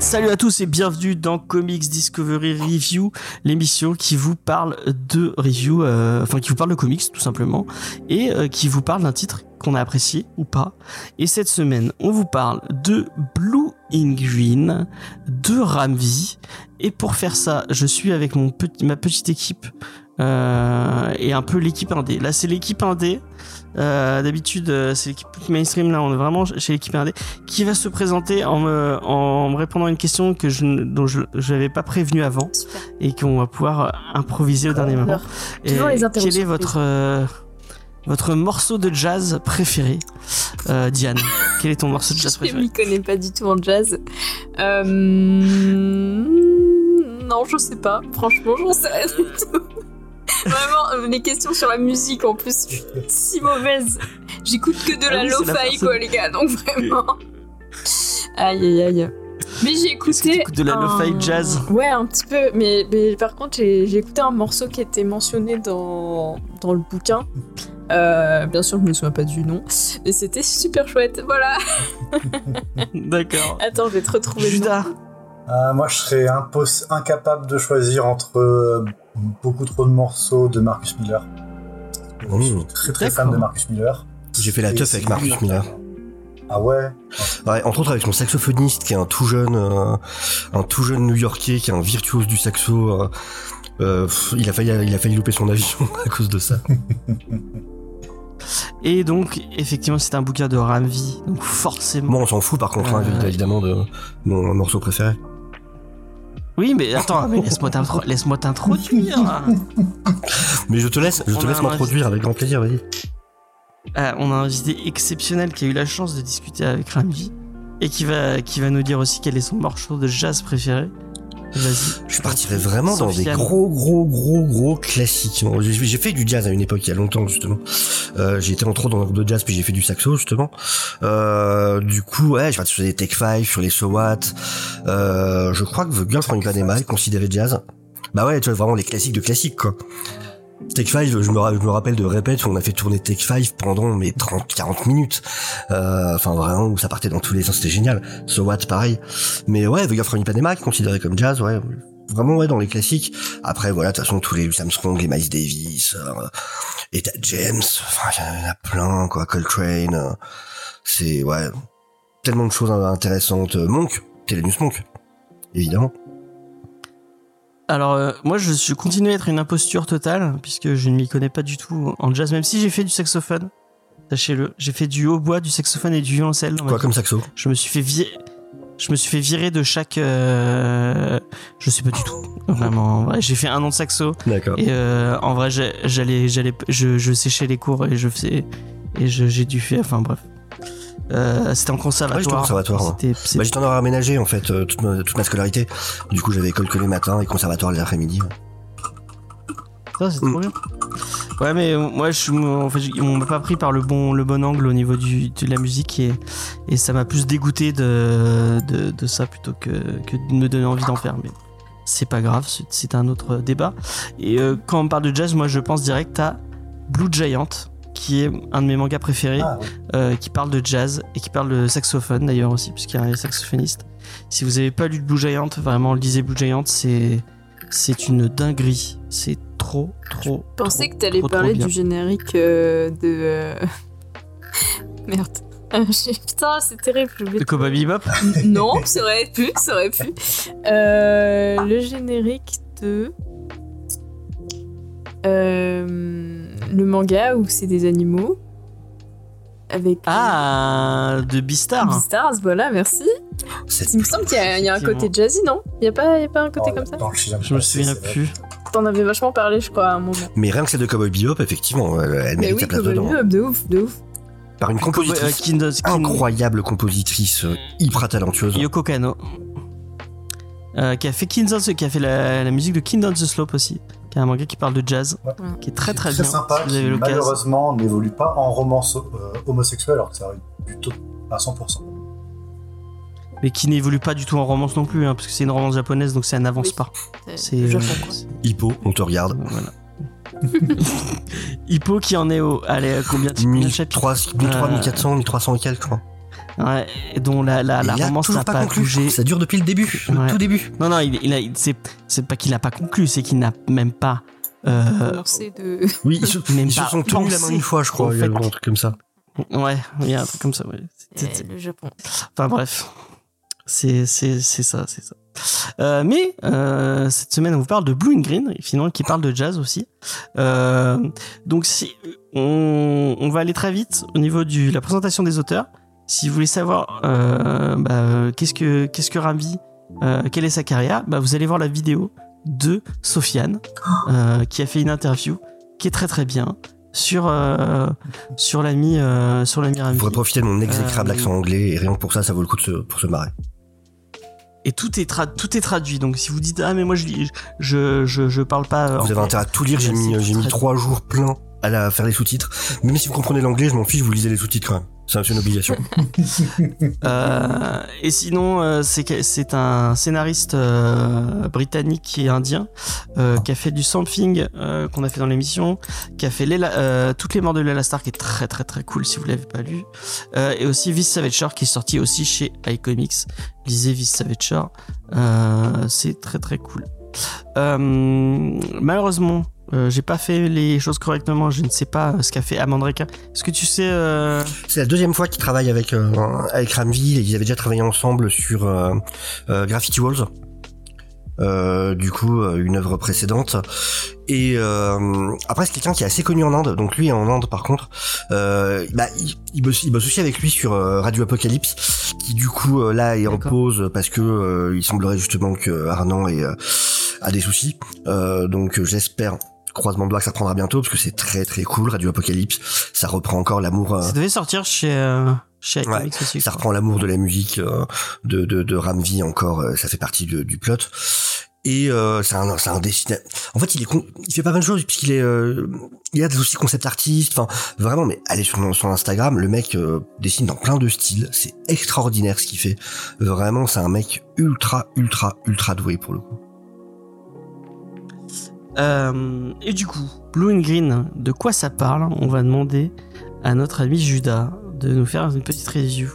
Salut à tous et bienvenue dans Comics Discovery Review, l'émission qui vous parle de review, euh, enfin qui vous parle de comics tout simplement, et euh, qui vous parle d'un titre qu'on a apprécié ou pas. Et cette semaine, on vous parle de Blue in Green, de Ramvi, et pour faire ça, je suis avec mon petit, ma petite équipe euh, et un peu l'équipe indé. Là, c'est l'équipe indé. Euh, D'habitude, euh, c'est l'équipe mainstream. Là, on est vraiment chez l'équipe indé qui va se présenter en me, en me répondant à une question que je, dont je n'avais pas prévenu avant Super. et qu'on va pouvoir improviser au dernier moment. Et quel est votre euh, votre morceau de jazz préféré, euh, Diane Quel est ton morceau de jazz Je préféré m'y connais pas du tout en jazz. Euh... Non, je sais pas. Franchement, j'en sais rien du tout. Vraiment, euh, les questions sur la musique en plus, je suis si mauvaise. J'écoute que de Ah la oui, la lo-fi, personne- quoi, les gars, donc vraiment. Aïe, aïe, aïe. Mais j'ai que écouté. t'écoutes de la lo-fi un- jazz Ouais, un petit peu. Mais, mais par contre, j'ai j'ai écouté un morceau qui était mentionné dans, dans le bouquin. Euh, bien sûr, je me souviens pas du nom. Et c'était super chouette. Voilà. D'accord. Attends, je vais te retrouver. Judas, Euh, moi, je serais impos- incapable de choisir entre euh, beaucoup trop de morceaux de Marcus Miller. Je suis très très fan de Marcus Miller. J'ai fait la c'est avec Marcus. Miller. Ah ouais? Ouais, entre autres avec son saxophoniste qui est un tout jeune, euh, un tout jeune New-Yorkais qui est un virtuose du saxo. euh, euh, pff, il a failli, il a failli louper son avion à cause de ça. Et donc, effectivement, c'est un bouquin de Ramvi, donc forcément. Bon, on s'en fout par contre, hein, Euh. évidemment, de mon morceau préféré. Oui, mais attends, mais laisse-moi t'intro- laisse-moi t'introduire. Mais je te laisse, je On te laisse m'introduire avec grand plaisir, vas-y. Euh, on a un invité exceptionnel qui a eu la chance de discuter avec Ramvi et qui va, qui va nous dire aussi quel est son morceau de jazz préféré. Vas-y. Je partirais vraiment dans des gros, gros, gros, gros classiques. Bon, J'ai fait du jazz à une époque, il y a longtemps, justement. Euh, j'ai été entre autres dans un groupe de jazz, puis j'ai fait du saxo, justement. Euh, du coup, ouais, je vais sur des Tech 5, sur les So What. Euh, je crois que The Girl from Ipanema est considéré jazz. Bah ouais, tu vois, vraiment les classiques de classiques, quoi. Tech 5, je me, rappelle de répète où on a fait tourner Tech 5 pendant mes 30, 40 minutes. Euh, Enfin, vraiment, où ça partait dans tous les sens, c'était génial. So What, pareil. Mais ouais, Girl from Ipanema, considéré comme jazz, ouais. Vraiment, ouais, dans les classiques. Après, voilà, de toute façon, tous les Louis Armstrong, les Miles Davis, euh, et James, enfin, il y en a plein, quoi, Coltrane, euh, c'est, ouais, tellement de choses intéressantes. Euh, Monk, Thelonious Monk, évidemment. Alors, euh, moi, je suis continue à être une imposture totale puisque je ne m'y connais pas du tout en jazz, même si j'ai fait du saxophone. Sachez-le, j'ai fait du hautbois, du saxophone et du violoncelle. Quoi comme saxo? Je me suis fait virer. Je me suis fait virer de chaque. euh, Je sais pas du tout. Vraiment, en vrai, j'ai fait un an de saxo D'accord. et euh, en vrai, j'allais, j'allais, je, je séchais les cours et je faisais et j'ai dû faire. Enfin bref, Euh, c'était en Ouais, j'étais au conservatoire. c'est- Bah, j'étais en heure aménagé, en fait, euh, toute, ma, toute ma scolarité. Du coup, j'avais école que les matins et conservatoire les après-midi. ouais. Ça, c'est trop Mm. bien. Ouais, mais moi, je, suis- en fait, on m'a pas pris par le bon, le bon angle au niveau du, de la musique et, et ça m'a plus dégoûté de, de, de ça plutôt que, que de me donner envie d'en faire. Mais c'est pas grave, c'est- c'est un autre débat. Et euh, quand on parle de jazz, moi, je pense direct à Blue Giant, qui est un de mes mangas préférés, Ah, oui. euh, qui parle de jazz et qui parle de saxophone d'ailleurs aussi, puisqu'il y a un saxophoniste. Si vous avez pas lu Blue Giant, vraiment, lisez Blue Giant, c'est c'est une dinguerie. C'est trop, trop. Je pensais trop, que t'allais trop parler du générique euh, de. euh, Merde. Euh, Putain, c'est terrible. De Cowboy Bebop? Non, ça aurait pu, ça aurait pu. Euh, le générique de. Euh, le manga où c'est des animaux. Avec. Ah, de Beastar. Beastars, voilà, merci. C'est- Il me semble qu'il y, a- il y a un côté jazzy, non? Il y a pas, il y a pas un côté Oh, comme ça? Je me souviens plus. T'en avais vachement parlé, je crois, à un moment. Mais rien que celle de Cowboy Bebop, effectivement, elle, mérite oui, sa place Cowboy dedans. Bebop, de ouf, de ouf. Par une euh, compositrice incroyable compositrice, euh, hyper talentueuse. Yoko Kano. Euh, qui a fait Kings on the- qui a fait la, la musique de King on the Slope aussi. Qui est un manga qui parle de jazz. Ouais. Qui est très très, très bien. sympa, si vous avez qui malheureusement n'évolue pas en romance euh, homosexuelle alors que ça arrive du tout à 100%. mais qui n'évolue pas du tout en romance non plus, hein, parce que c'est une romance japonaise, donc ça n'avance Oui. pas. C'est C'est. Hippo, on te regarde. Voilà. Hippo qui en est au. Allez, combien? De 1000, chapitres 3, 1300, Euh, 1400, 1300 et quelques, je crois. Ouais, et dont la, la, la romance n'a pas pas, conclu. bougé. Ça dure depuis le début, le Ouais. tout début. Non, non, il, il a, il- c'est, c'est pas qu'il n'a pas conclu, c'est qu'il n'a même pas. euh, de. Oui, ils se, Même ils se sont tenus la main une fois, je crois. Il y a un truc comme ça. ouais, il y a un truc comme ça, ouais. Le Japon. Enfin bref, c'est c'est c'est ça, c'est ça. Euh, mais euh, cette semaine, on vous parle de Blue and Green, et finalement qui parle de jazz aussi. Euh, donc si on, on va aller très vite au niveau de la présentation des auteurs. Si vous voulez savoir euh, bah, qu'est-ce que qu'est-ce que Rami, euh, quelle est sa carrière, bah, vous allez voir la vidéo de Sofiane euh, qui a fait une interview qui est très très bien sur euh, sur l'ami euh, sur l'ami Vous Rami. pourrez profiter de mon exécrable Euh, accent anglais et rien que pour ça, ça vaut le coup de se, pour se marrer. et tout est, tra- tout est traduit. Donc si vous dites ah mais moi je lis- je je, je parle pas. euh, Vous avez intérêt à tout lire. J'ai mis, j'ai mis trois jours pleins à la, faire les sous-titres. Même si vous comprenez l'anglais, je m'en fiche, vous lisez les sous-titres quand même. C'est une obligation. Euh, et sinon euh, c'est un scénariste euh, britannique et indien euh, qui a fait du Something euh, qu'on a fait dans l'émission, qui a fait Lela- euh, toutes les morts de Lela Star qui est très très très cool si vous l'avez pas lu, Euh, et aussi Vis Savage Shore qui est sorti aussi chez iComics. Lisez Vis Savage Shore, euh, c'est très très cool. Euh, malheureusement, euh, j'ai pas fait les choses correctement. Je ne sais pas ce qu'a fait Amandreka. Est-ce que tu sais euh, C'est la deuxième fois qu'ils travaillent avec euh, avec Ramville et ils avaient déjà travaillé ensemble sur euh, euh, Graffiti Walls. Euh, du coup, euh, une œuvre précédente. Et euh, après, c'est quelqu'un qui est assez connu en Inde. Donc lui, en Inde, par contre, euh, bah, il, il, bosse, il bosse aussi avec lui sur euh, Radio Apocalypse, qui du coup euh, là est en pause parce que euh, il semblerait justement que Arnan ait, euh, a des soucis. Euh, donc euh, j'espère croisement de doigts que ça prendra bientôt parce que c'est très très cool Radio Apocalypse. Ça reprend encore l'amour. euh, Ça devait sortir chez euh, chez Ouais, aussi. ça quoi. reprend l'amour de la musique euh, de, de, de Ramvi encore, euh, ça fait partie de- du plot. Et euh, c'est un, c'est un dessinateur. En fait, il est con- il fait pas mal de choses puisqu'il est, euh, il a aussi concept artiste. Enfin, vraiment, mais allez sur son Instagram, le mec euh, dessine dans plein de styles. C'est extraordinaire ce qu'il fait. Vraiment, c'est un mec ultra, ultra, ultra doué pour le coup. Euh, et du coup, Blue and Green, de quoi ça parle? On va demander à notre ami Judas de nous faire une petite review.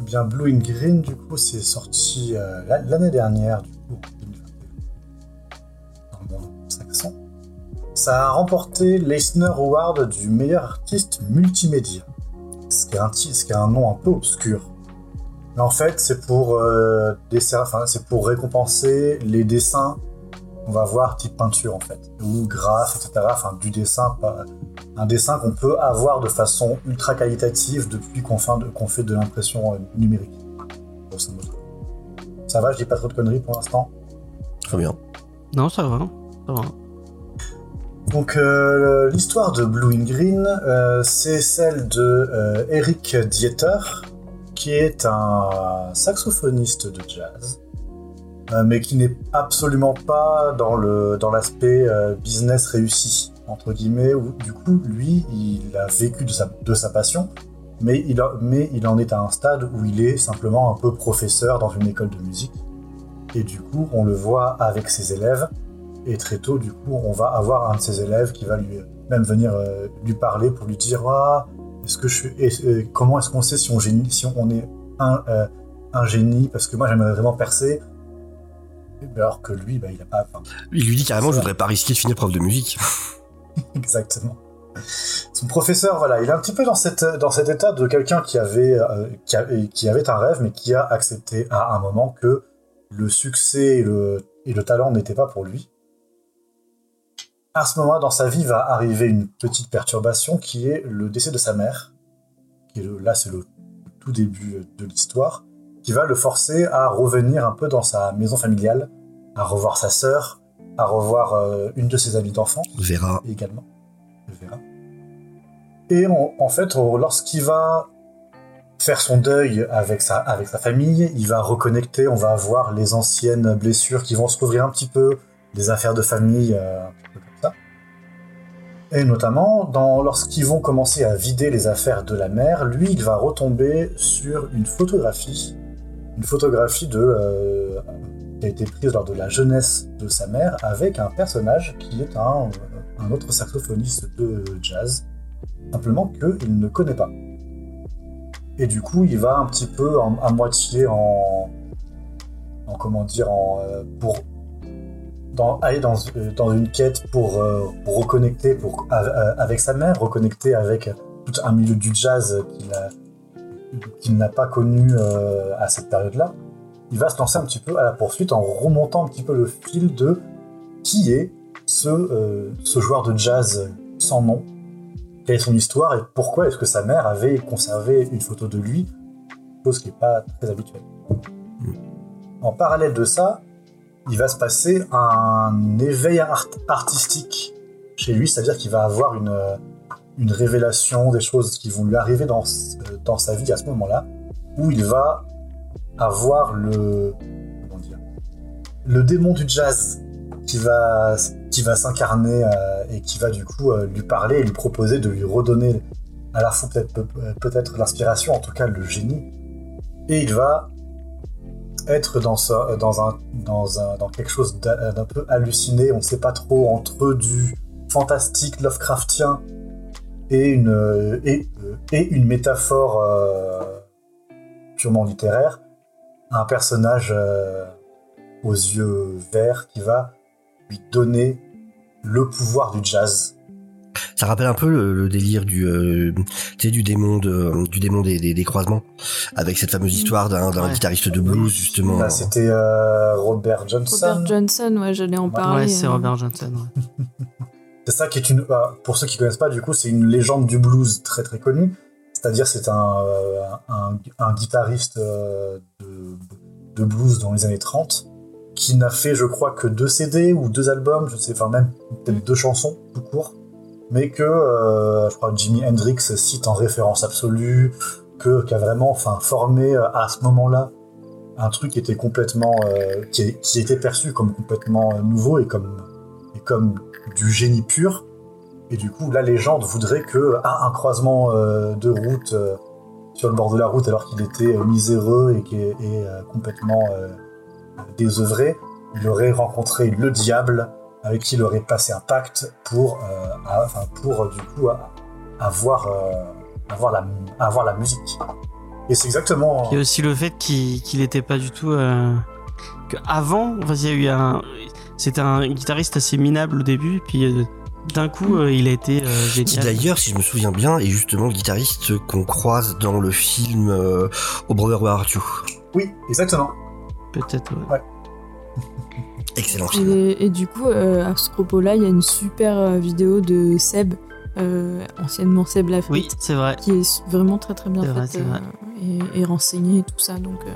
Eh Bien, Blue and Green, du coup, c'est sorti euh, la- l'année dernière, du coup, 2021, dans le monde saxon. Ça a remporté l'Eisner Award du meilleur artiste multimédia, ce qui est un, nom un peu obscur. Mais en fait, c'est pour, euh, pour récompenser les dessins qu'on va voir type peinture, en fait, ou graphe, etc. Enfin, du dessin, pas, un dessin qu'on peut avoir de façon ultra qualitative depuis qu'on fait de, qu'on fait de l'impression euh, numérique. Ça va, je dis pas trop de conneries pour l'instant. Très bien. Non, ça va. Ça va. Donc euh, l'histoire de Blue in Green, euh, c'est celle de euh, Eric Dieter, qui est un saxophoniste de jazz, euh, mais qui n'est absolument pas dans le dans l'aspect euh, business réussi entre guillemets. Où, du coup, lui, il a vécu de sa de sa passion, mais il a- mais il en est à un stade où il est simplement un peu professeur dans une école de musique. Et du coup, on le voit avec ses élèves. Et très tôt, du coup, on va avoir un de ses élèves qui va lui même venir euh, lui parler pour lui dire ah, est-ce que je suis, euh, comment est-ce qu'on sait si on, génie, si on est un, euh, un génie? Parce que moi, j'aimerais vraiment percer. Alors que lui, bah, il a pas. enfin, Il lui dit carrément, je voudrais pas risquer de finir prof de musique. Exactement. Son professeur, voilà, il est un petit peu dans, cette, dans cet état de quelqu'un qui avait, euh, qui, a- qui avait un rêve, mais qui a accepté à un moment que le succès et le, et le talent n'étaient pas pour lui. À ce moment, dans sa vie, va arriver une petite perturbation qui est le décès de sa mère. Qui est le- là, c'est le tout début de l'histoire, qui va le forcer à revenir un peu dans sa maison familiale, à revoir sa sœur, à revoir euh, une de ses amies d'enfance Vera. également. Et on- en fait, lorsqu'il va faire son deuil avec sa, avec sa famille, il va reconnecter, on va voir les anciennes blessures qui vont se couvrir un petit peu, des affaires de famille, euh, un peu comme ça. Et notamment, lorsqu'ils vont commencer à vider les affaires de la mère, lui, il va retomber sur une photographie une photographie de, euh, qui a été prise lors de la jeunesse de sa mère avec un personnage qui est un, autre saxophoniste de jazz, simplement qu'il ne connaît pas. Et du coup, il va un petit peu à moitié en, en comment dire, en, euh, pour aller dans, une quête pour, euh, reconnecter pour, avec sa mère, reconnecter avec tout un milieu du jazz qu'il a- qu'il n'a pas connu euh, à cette période-là. Il va se lancer un petit peu à la poursuite en remontant un petit peu le fil de qui est ce, euh, ce joueur de jazz sans nom, quelle est son histoire et pourquoi est-ce que sa mère avait conservé une photo de lui, chose qui n'est pas très habituelle. En parallèle de ça, il va se passer un éveil art- artistique chez lui, c'est-à-dire qu'il va avoir une, une révélation, des choses qui vont lui arriver dans, euh, dans sa vie à ce moment-là, où il va avoir le, comment dire, le démon du jazz qui va, qui va s'incarner euh, et qui va du coup euh, lui parler et lui proposer de lui redonner à la fois peut-être peut- l'inspiration, en tout cas le génie. Et il va être dans, ce- dans, un, dans, un, dans quelque chose d'un peu halluciné, on ne sait pas trop, entre du fantastique Lovecraftien et une, euh, et, euh, et une métaphore euh, purement littéraire, un personnage euh, aux yeux verts qui va lui donner le pouvoir du jazz. Ça rappelle un peu le, le délire du, euh, tu sais, du démon de, du démon des, des, des croisements, avec cette fameuse histoire d'un, Ouais. guitariste de blues justement. Là, c'était euh, Robert Johnson. Robert Johnson, ouais, j'allais en parler. Ouais, c'est euh. Robert Johnson. ouais. C'est ça qui est une. bah, pour ceux qui connaissent pas, du coup, c'est une légende du blues très très connue. C'est-à-dire, c'est un, euh, un, un guitariste euh, de, de blues dans les années 30 qui n'a fait, je crois, que deux CD ou deux albums, je sais, enfin même peut-être Mm. deux chansons tout court, mais que euh, je crois que Jimi Hendrix cite en référence absolue, que qui a vraiment, enfin, formé euh, à ce moment-là un truc qui était complètement, euh, qui, qui était perçu comme complètement nouveau et comme et comme du génie pur. Et du coup, la légende voudrait que à un croisement euh, de route euh, sur le bord de la route, alors qu'il était euh, miséreux et, complètement désœuvré, il aurait rencontré le diable avec qui il aurait passé un pacte pour, pour du coup avoir, avoir, la, musique. Et c'est exactement. Il y a aussi le fait qu'il qu'il était pas du tout. Euh... Il y a eu un. C'était un guitariste assez minable au début, puis euh, d'un coup, euh, il a été euh, Qui génial. d'ailleurs, si je me souviens bien, est justement le guitariste qu'on croise dans le film euh, Au Brother Where Art You. Oui, exactement. Peut-être. ouais. Excellent film. Et, et du coup, euh, à ce propos-là, il y a une super vidéo de Seb, euh, anciennement Seb Lafrite, Oui, c'est vrai. qui est vraiment très très bien faite vrai, c'est vrai. euh, et, et renseignée et tout ça. Donc, euh,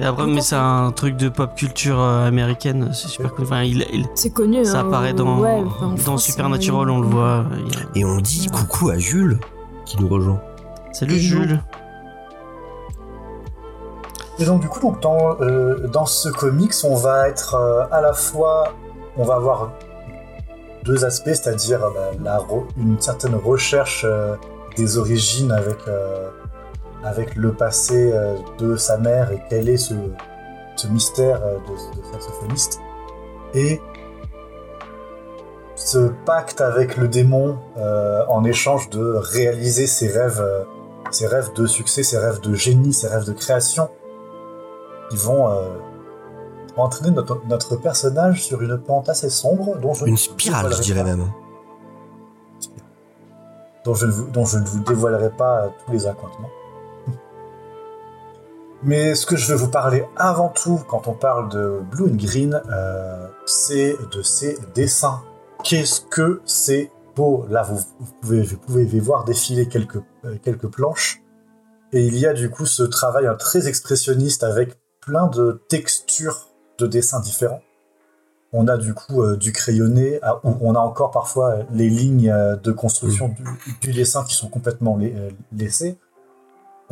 Et après, mais c'est un truc de pop culture euh, américaine, c'est super cool. Enfin, il, il- c'est connu. ça hein, apparaît dans, ouais, enfin, en dans France, Supernatural, euh, on le voit. a- Et on dit coucou à Jules qui nous rejoint. Salut Et Jules. Et donc du coup, donc, dans, euh, dans ce comics, on va être euh, à la fois, on va avoir deux aspects, c'est-à-dire euh, une certaine recherche euh, des origines avec, euh, avec le passé euh, de sa mère et quel est ce, ce mystère euh, de, de saxophoniste. Et ce pacte avec le démon euh, en échange de réaliser ses rêves, euh, ses rêves de succès, ses rêves de génie, ses rêves de création qui vont euh, entraîner notre, notre personnage sur une pente assez sombre dont je, Une spirale, je dirais même. dont je, ne vous, dont je ne vous dévoilerai pas tous les accointements. Mais ce que je veux vous parler avant tout quand on parle de Blue and Green, euh, c'est de ses dessins. Qu'est-ce que c'est beau? Là, vous, vous pouvez, vous pouvez voir défiler quelques, euh, quelques planches. Et il y a du coup ce travail hein, très expressionniste avec plein de textures de dessins différents. On a du coup euh, du crayonné, ah, on- a encore parfois les lignes de construction du, du dessin qui sont complètement la- laissées.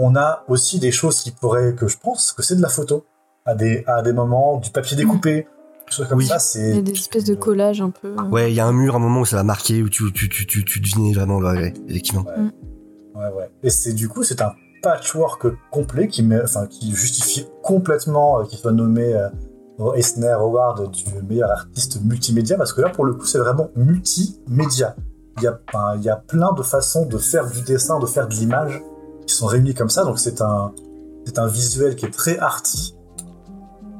On a aussi des choses qui pourraient, que je pense que c'est de la photo, à des, à des moments, du papier découpé, choses comme Oui. ça. C'est Il y a des espèces de collages un peu. euh, Ouais, il y a un mur, un moment où ça va marquer, où tu, tu, tu, tu, tu devinais vraiment, ouais, effectivement. Ouais, ouais. Et c'est du coup, c'est un patchwork complet qui, met, enfin, qui justifie complètement euh, qu'il soit nommé euh, au Eisner Award du meilleur artiste multimédia, parce que là, pour le coup, c'est vraiment multimédia. Il y, a, il y a plein de façons de faire du dessin, de faire de l'image, sont réunies comme ça, donc c'est un, c'est un visuel qui est très arty,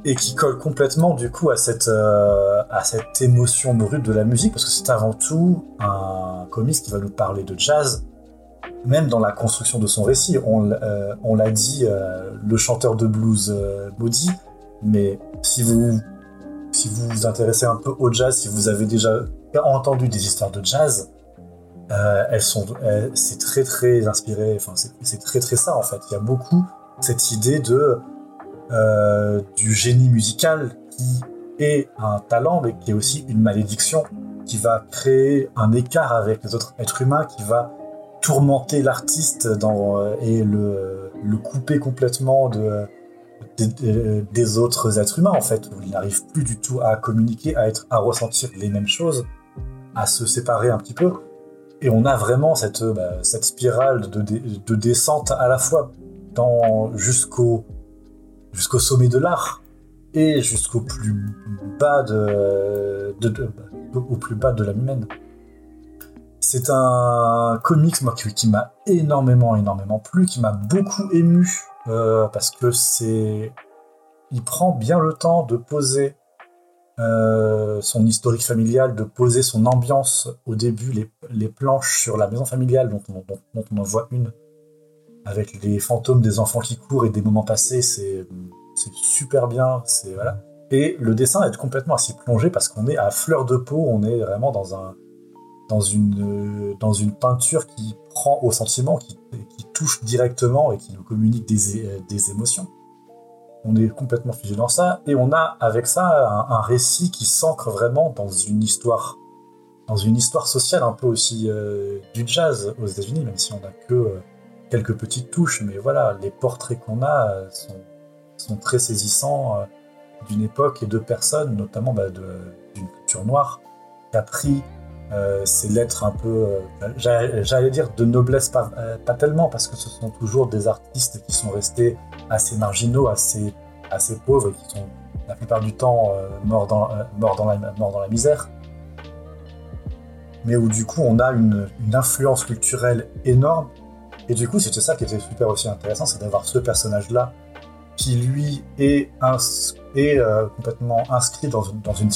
et qui colle complètement du coup à cette, euh, à cette émotion brute de la musique, parce que c'est avant tout un comics qui va nous parler de jazz, même dans la construction de son récit. On, euh, on l'a dit, euh, le chanteur de blues maudit, mais si vous, si vous vous intéressez un peu au jazz, si vous avez déjà entendu des histoires de jazz, euh, elles sont, c'est très très inspiré, enfin c'est très très ça en fait. Il y a beaucoup cette idée de euh, du génie musical qui est un talent, mais qui est aussi une malédiction, qui va créer un écart avec les autres êtres humains, qui va tourmenter l'artiste euh, et le, le couper complètement de, de- de- des autres êtres humains, en fait, il n'arrive plus du tout à communiquer, à, être, à ressentir les mêmes choses, à se séparer un petit peu. Et on a vraiment cette, euh, bah, spirale de, descente à la fois jusqu'au sommet de l'art et jusqu'au plus bas de, de- humaine. C'est un comics moi, qui, qui m'a énormément énormément plu, qui m'a beaucoup ému euh, parce que c'est il prend bien le temps de poser euh, son historique familial, de poser son ambiance au début, les, les planches sur la maison familiale dont on, dont- on en voit une avec les fantômes des enfants qui courent et des moments passés, c'est super bien, c'est voilà. Et le dessin est complètement à s'y plonger parce qu'on est à fleur de peau, on est vraiment dans un dans une dans une peinture qui prend au sentiment, qui, qui touche directement et qui nous communique des, des émotions. On est complètement figé dans ça et on a avec ça un, récit qui s'ancre vraiment dans une histoire dans une histoire sociale un peu aussi euh, du jazz aux États-Unis, même si on n'a que euh, quelques petites touches, mais voilà, les portraits qu'on a euh, sont, très saisissants d'une époque et de personnes, notamment bah, d'une culture noire, qui a pris euh, ces lettres un peu, euh, j'allais dire de noblesse, pas, euh, pas tellement, parce que ce sont toujours des artistes qui sont restés assez marginaux, assez, assez pauvres, qui sont la plupart du temps morts, dans, la, misère. Mais où du coup on a une, influence culturelle énorme et du coup, c'était ça qui était super aussi intéressant, c'est d'avoir ce personnage-là qui, lui, est, ins- est euh, complètement inscrit dans une, dans, une,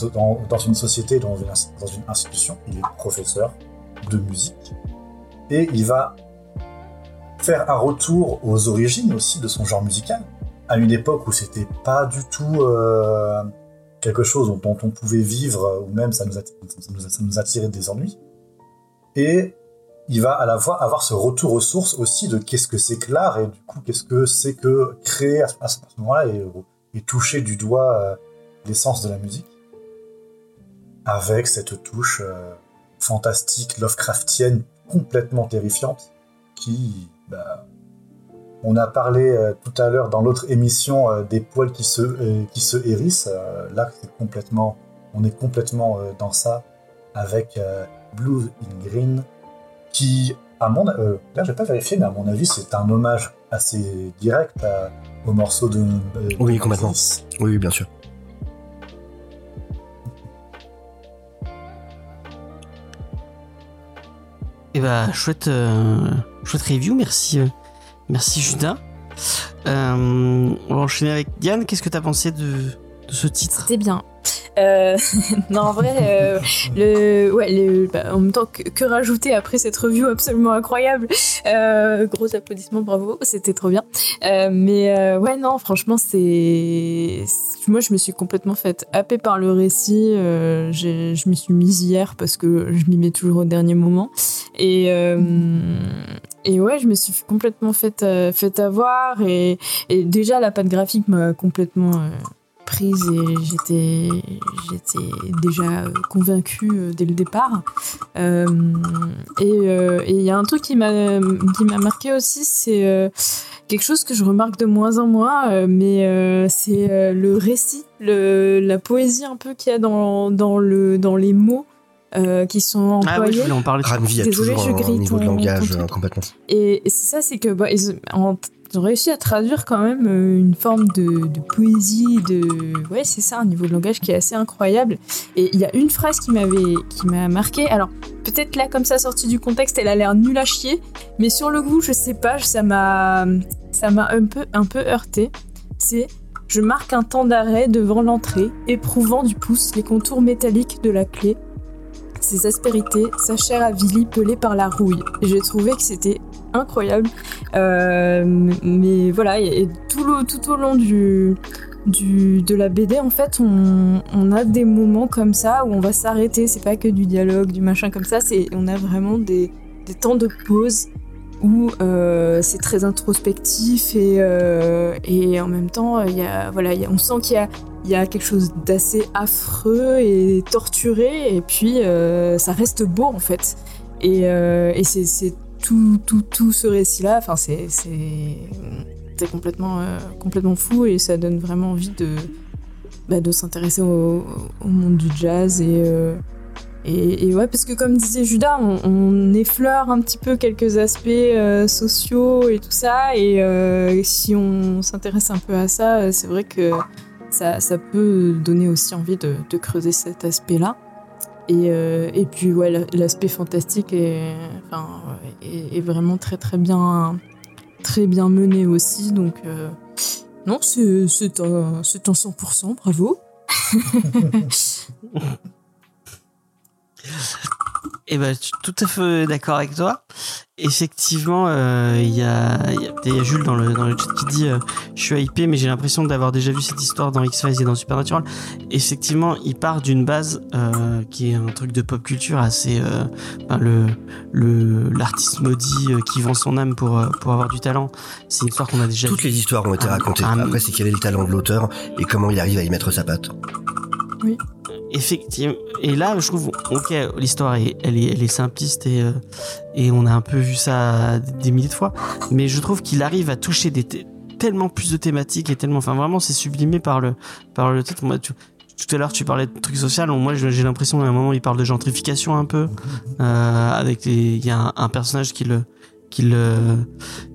dans, une société, dans une, dans une institution. Il est professeur de musique. Et il va faire un retour aux origines aussi de son genre musical, à une époque où c'était pas du tout euh, quelque chose dont, on pouvait vivre, ou même ça nous, atti- ça nous, attirait des ennuis. Et il va à la fois avoir ce retour aux sources aussi de qu'est-ce que c'est que l'art et du coup qu'est-ce que c'est que créer à ce, moment-là et, et toucher du doigt euh, l'essence de la musique avec cette touche euh, fantastique, Lovecraftienne, complètement terrifiante qui, bah, on a parlé euh, tout à l'heure dans l'autre émission des poils qui se, qui se hérissent. là, c'est complètement, on est complètement dans ça avec Blue in Green qui, à mon, là, pas vérifié, mais à mon avis, c'est un hommage assez direct à- au morceau de. euh, Oui, de complètement. Oui, bien sûr. Et bah, chouette, euh, chouette review, merci, euh, merci Judas. Euh, on va enchaîner avec Diane. Qu'est-ce que t'as pensé de, de ce titre C'était bien. Euh, non, en vrai, euh, le, ouais, bah, en même temps, que, que rajouter après cette review absolument incroyable euh, Gros applaudissements, bravo, c'était trop bien. Mais ouais, non, franchement, c'est. Moi, je me suis complètement faite happer par le récit. je m'y suis mise hier parce que je m'y mets toujours au dernier moment. Et, et ouais, je me suis complètement faite fait avoir. Et, et déjà, la patte graphique m'a complètement. Prise et j'étais j'étais déjà convaincue euh, dès le départ Euh, et euh, et il y a un truc qui m'a qui m'a marqué aussi c'est euh, quelque chose que je remarque de moins en moins mais euh, c'est euh, le récit le la poésie un peu qu'il y a dans dans le dans les mots euh, qui sont Ah oui, je employés. voulais en parler. Ranvi a Désolé, toujours je un de langage ton complètement. Et, et c'est ça, c'est que bah, ils, en- ils ont réussi à traduire quand même euh, une forme de, poésie, de ouais, c'est ça, un niveau de langage qui est assez incroyable. Et il y a une phrase qui m'avait, qui m'a marqué. Alors peut-être là, comme ça, sortie du contexte, elle a l'air nulle à chier, mais sur le goût, je sais pas, ça m'a, ça m'a un peu, un peu heurté. C'est je marque un temps d'arrêt devant l'entrée, éprouvant du pouce les contours métalliques de la clé, ses aspérités, sa chair avilie pelée par la rouille. J'ai trouvé que c'était incroyable. Euh, mais voilà, et, tout, le, tout au long du, du, de la BD, en fait, on, on a des moments comme ça où on va s'arrêter. C'est pas que du dialogue, du machin comme ça. On a vraiment des, des temps de pause où euh, c'est très introspectif et, euh, et en même temps, y a, voilà, on sent qu'il y a, y a quelque chose d'assez affreux et torturé, et puis ça reste beau en fait. Et, et c'est tout, tout, tout ce récit-là, enfin, c'est complètement, euh, complètement fou et ça donne vraiment envie de, bah, de s'intéresser au, monde du jazz et. euh, et, et ouais, parce que comme disait Judas, on, effleure un petit peu quelques aspects euh, sociaux et tout ça. Et si on s'intéresse un peu à ça, c'est vrai que ça, ça peut donner aussi envie de creuser cet aspect-là. Et, euh, et puis, ouais, la- l'aspect fantastique est, vraiment très très bien, très bien mené aussi. Donc, euh, non, c'est un, un 100%, bravo. Et ben, je suis tout à fait d'accord avec toi. Effectivement, euh, il y, a, il y, a, y a Jules dans le, dans le chat qui dit euh, Je suis hypé, mais j'ai l'impression d'avoir déjà vu cette histoire dans X-Files et dans Supernatural. Effectivement, il part d'une base euh, qui est un truc de pop culture assez. euh, enfin, le le l'artiste maudit qui vend son âme pour, pour avoir du talent. C'est une histoire qu'on a déjà Toutes les histoires ont été Ah, racontées. ah, Après, c'est quel est le talent de l'auteur et comment il arrive à y mettre sa patte. Effectivement. Et là, je trouve, ok, l'histoire elle est, simpliste et, euh, et on a un peu vu ça des milliers de fois. Mais je trouve qu'il arrive à toucher tellement plus de thématiques et tellement, enfin, vraiment, c'est sublimé par le, par le titre. Tout à l'heure, tu parlais de trucs sociaux. Moi, j'ai l'impression qu'à un moment, il parle de gentrification un peu. Euh, avec il y a un, personnage qui le, qui le,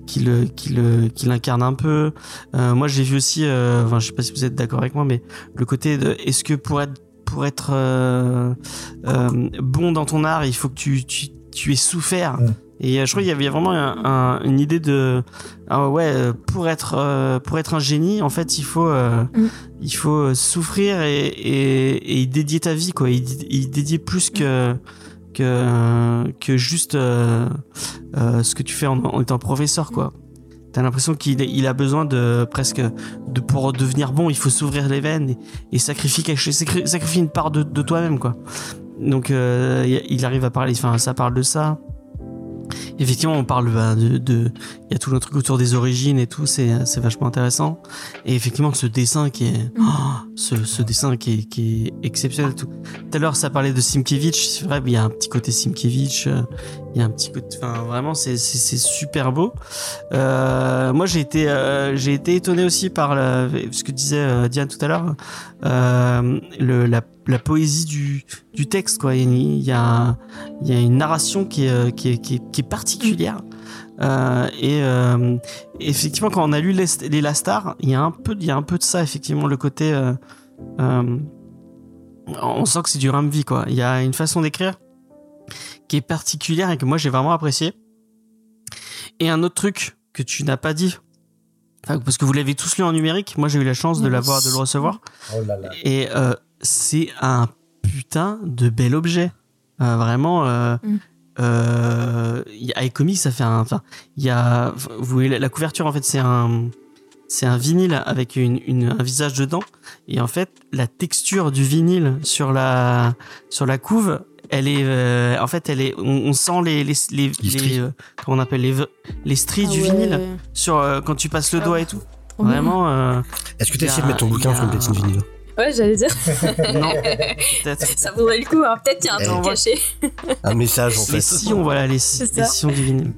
qui le, qui le, qui l'incarne un peu. Euh, moi, j'ai vu aussi, euh, enfin, je sais pas si vous êtes d'accord avec moi, mais le côté de, est-ce que pour être pour être euh, euh, bon dans ton art, il faut que tu, tu, tu aies souffert. Mm. Et euh, je crois qu'il y avait vraiment un- un- une idée de ah ouais pour être euh, pour être un génie en fait il faut euh, Mm. il faut souffrir et, et, et y dédier ta vie quoi y, y dédier plus que que que juste euh, euh, ce que tu fais en, en étant professeur quoi t'as l'impression qu'il il a besoin de presque de pour devenir bon il faut s'ouvrir les veines et, et sacrifier quelque chose sacri- sacrifier une part de, de toi-même quoi. Donc euh, il- arrive à parler enfin ça parle de ça. Effectivement on parle bah, de de- il y a tout le truc autour des origines et tout c'est c'est vachement intéressant. Et effectivement ce dessin qui est oh, ce, ce dessin qui est, qui est exceptionnel tout. Tout à l'heure ça parlait de Simkevich c'est vrai il y a un petit côté Simkevich euh, il y a un petit côté enfin vraiment c'est super beau. Euh, moi j'ai été euh, j'ai été étonné aussi par ce que disait euh, Diane tout à l'heure euh, la, poésie du du texte quoi. Il y a il y a une narration qui est qui est, qui est, particulière. Euh, et effectivement quand on a lu les, les Lastar il y a un peu il y a un peu de ça effectivement le côté on sent que c'est du Ramvi quoi. Il y a une façon d'écrire qui est particulière et que moi j'ai vraiment apprécié et un autre truc que tu n'as pas dit parce que vous l'avez tous lu en numérique moi j'ai eu la chance de l'avoir de le recevoir Oh là là. et euh, c'est un putain de bel objet. Euh, vraiment, euh, Mm. euh, y a- iComics, ça fait un. Enfin, il y a. Vous voyez, la, la couverture, en fait, c'est un. C'est un vinyle avec une, une- un visage dedans. Et en fait, la texture du vinyle sur la, sur la couve, elle est. euh, en fait, elle est. On, on sent les. Les, les, Les stries. les, euh, comment on appelle Les, les stries Ah du ouais. vinyle sur, euh, quand tu passes le Ah doigt et tout. Vraiment. euh, Est-ce que tu as a- essayé de mettre ton bouquin a sur une platine vinyle Ouais, j'allais dire, non, peut-être. ça vaudrait le coup. hein. Peut-être qu'il y a un Eh. truc caché. Un message en Les fait. sillons, voilà, les, C'est les ça. sillons du vinyle.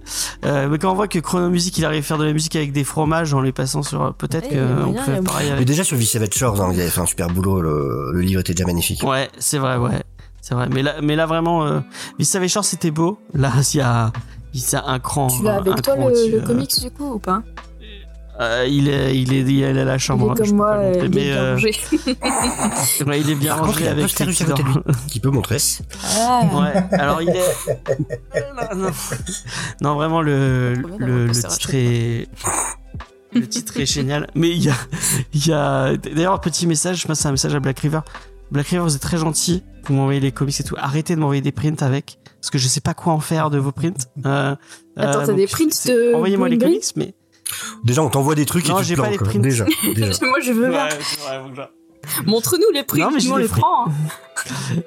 Euh, mais quand on voit que Chrono Music, il arrive à faire de la musique avec des fromages en les passant sur. Peut-être Ouais, qu'on peut faire pareil Mais déjà sur Savage Shores, hein, il avait fait un super boulot, le, le livre était déjà magnifique. Ouais, c'est vrai, ouais. C'est vrai. Mais là, mais là vraiment, euh, Shore c'était beau. Là, il y a, il y a un cran. Tu l'as un avec toi cran le, euh. comics du coup ou pas? Euh, il est, il est, il est à la Il chambre. est hein, comme moi, le montrer, euh, il est mais bien euh, rangé. ouais, il est bien Par contre, il rangé avec à côté lui qui peut montrer. Ah, Ouais, alors il est. non, non, vraiment, le, le, titre est. Le titre est génial. Mais il y a. Il y a... D'ailleurs, un petit message, je passe un message à Black River. Black River, vous êtes très gentil. Vous m'envoyez les comics et tout. Arrêtez de m'envoyer des prints avec. Parce que je sais pas quoi en faire de vos prints. Euh, Attends, euh, t'as des prints de Envoyez-moi les comics, mais. Déjà, on t'envoie des trucs Non, et tu j'ai te pas les quoi. prints. Déjà, déjà. moi je veux que je- Montre-nous les prix, Non, mais nous on les prend. hein.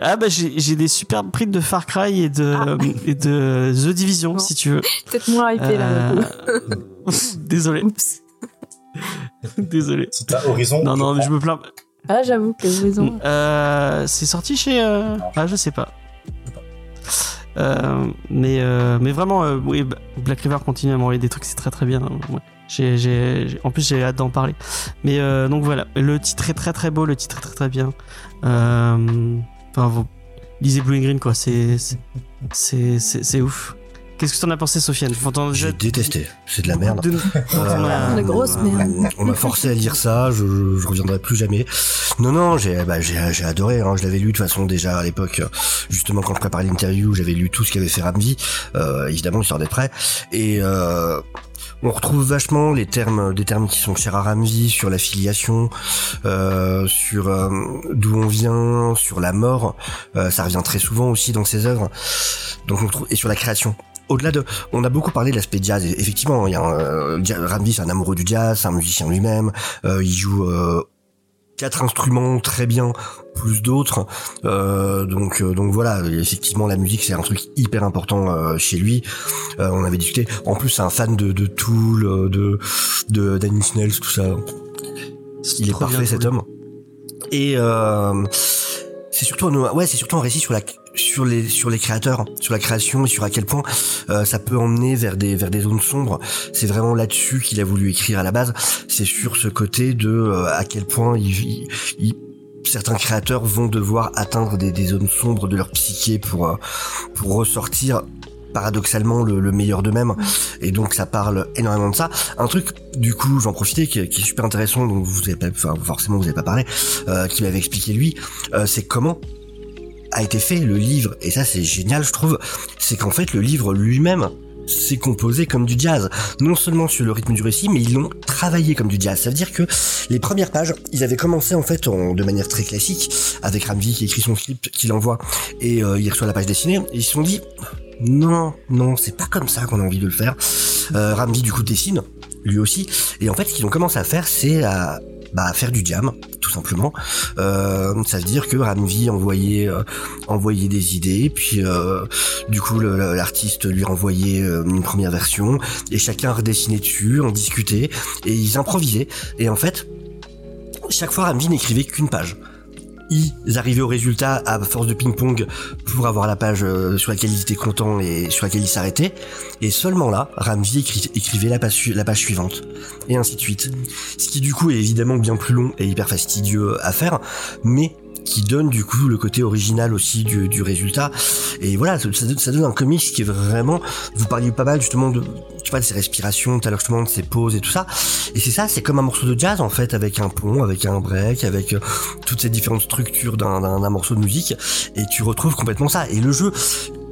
Ah bah j'ai j'ai des superbes prints de Far Cry et de Ah. et de The Division Bon. si tu veux. Peut-être moins hypé là. Euh, Désolé, Oups. désolé. Si t'as Horizon, Non non, mais je me plains. Ah, j'avoue que les horizons. Euh, c'est sorti chez euh... ah je sais pas. Euh, mais euh, mais vraiment euh, oui, Black River continue à m'envoyer des trucs c'est très très bien. Ouais. J'ai j'ai j'ai- en plus j'ai hâte d'en parler. Mais euh, donc voilà, le titre est très très beau, le titre est très très bien. Euh, Enfin vous lisez Blue and Green quoi, c'est ouf. Qu'est-ce que t'en as pensé Sofiane? J'ai détesté. C'est de la merde. de- Euh, La grosse merde. On m'a forcé à lire ça, je, je, je reviendrai plus jamais. Non, non, j'ai bah, j'ai j'ai adoré, hein, je l'avais lu de toute façon déjà à l'époque, justement quand je préparais l'interview, j'avais lu tout ce qu'avait fait Ramsey, euh, évidemment, histoire d'être prêt. Et euh, on retrouve vachement les termes, des termes qui sont chers à Ramsey, sur la filiation, euh, sur euh, d'où on vient, sur la mort, euh, ça revient très souvent aussi dans ses œuvres. Donc on trouve, et sur la création au-delà de, on a beaucoup parlé de l'aspect jazz. Et effectivement, il y a un, euh, c'est un amoureux du jazz, c'est un musicien lui-même. Euh, il joue euh, quatre instruments très bien, plus d'autres. Euh, donc, euh, donc voilà. Effectivement, la musique c'est un truc hyper important euh, chez lui. Euh, on avait discuté. En plus, c'est un fan de, de Tool, de de Danny Snells, tout ça. Il est parfait cet homme. Et euh, c'est surtout un, ouais, c'est surtout un récit sur la sur les sur les créateurs, sur la création et sur à quel point euh, ça peut emmener vers des vers des zones sombres. C'est vraiment là-dessus qu'il a voulu écrire à la base. C'est sur ce côté de euh, à quel point il, il- il- certains créateurs vont devoir atteindre des, des zones sombres de leur psyché pour euh, pour ressortir paradoxalement le, le meilleur d'eux-mêmes et donc ça parle énormément de ça un truc du coup j'en profitais qui, est- qui est super intéressant dont vous avez pas enfin forcément vous avez pas parlé euh, qui m'avait expliqué lui euh, c'est comment a été fait le livre et ça c'est génial je trouve c'est qu'en fait le livre lui-même c'est composé comme du jazz, non seulement sur le rythme du récit, mais ils l'ont travaillé comme du jazz. Ça veut dire que les premières pages, ils avaient commencé en fait de manière très classique, avec Ramsey qui écrit son script, qui l'envoie, et euh, il reçoit la page dessinée, ils se sont dit, non, non, c'est pas comme ça qu'on a envie de le faire. Euh, Ramsey du coup dessine, lui aussi, et en fait ce qu'ils ont commencé à faire, c'est à bah, faire du jam, tout simplement. Euh, ça veut dire que Ramsey envoyait, euh, envoyait des idées, puis euh, du coup l'artiste lui renvoyait euh, une première version, et chacun redessinait dessus, en discutait, et ils improvisaient. Et en fait, chaque fois Ramsey n'écrivait qu'une page. Ils arrivaient au résultat à force de ping-pong pour avoir la page euh, sur laquelle ils étaient contents et sur laquelle ils s'arrêtaient. Et seulement là, Ramsey écrivait la page, la page suivante. Et ainsi de suite. Ce qui du coup est évidemment bien plus long et hyper fastidieux à faire, mais qui donne du coup le côté original aussi du, du résultat. Et voilà, ça, ça donne- un comics qui est vraiment... Vous parliez pas mal justement de, sais pas, de ses respirations, tout à l'heure justement de ses pauses et tout ça. Et c'est ça, c'est comme un morceau de jazz en fait, avec un pont, avec un break, avec euh, toutes ces différentes structures d'un, morceau de musique. Et tu retrouves complètement ça. Et le jeu...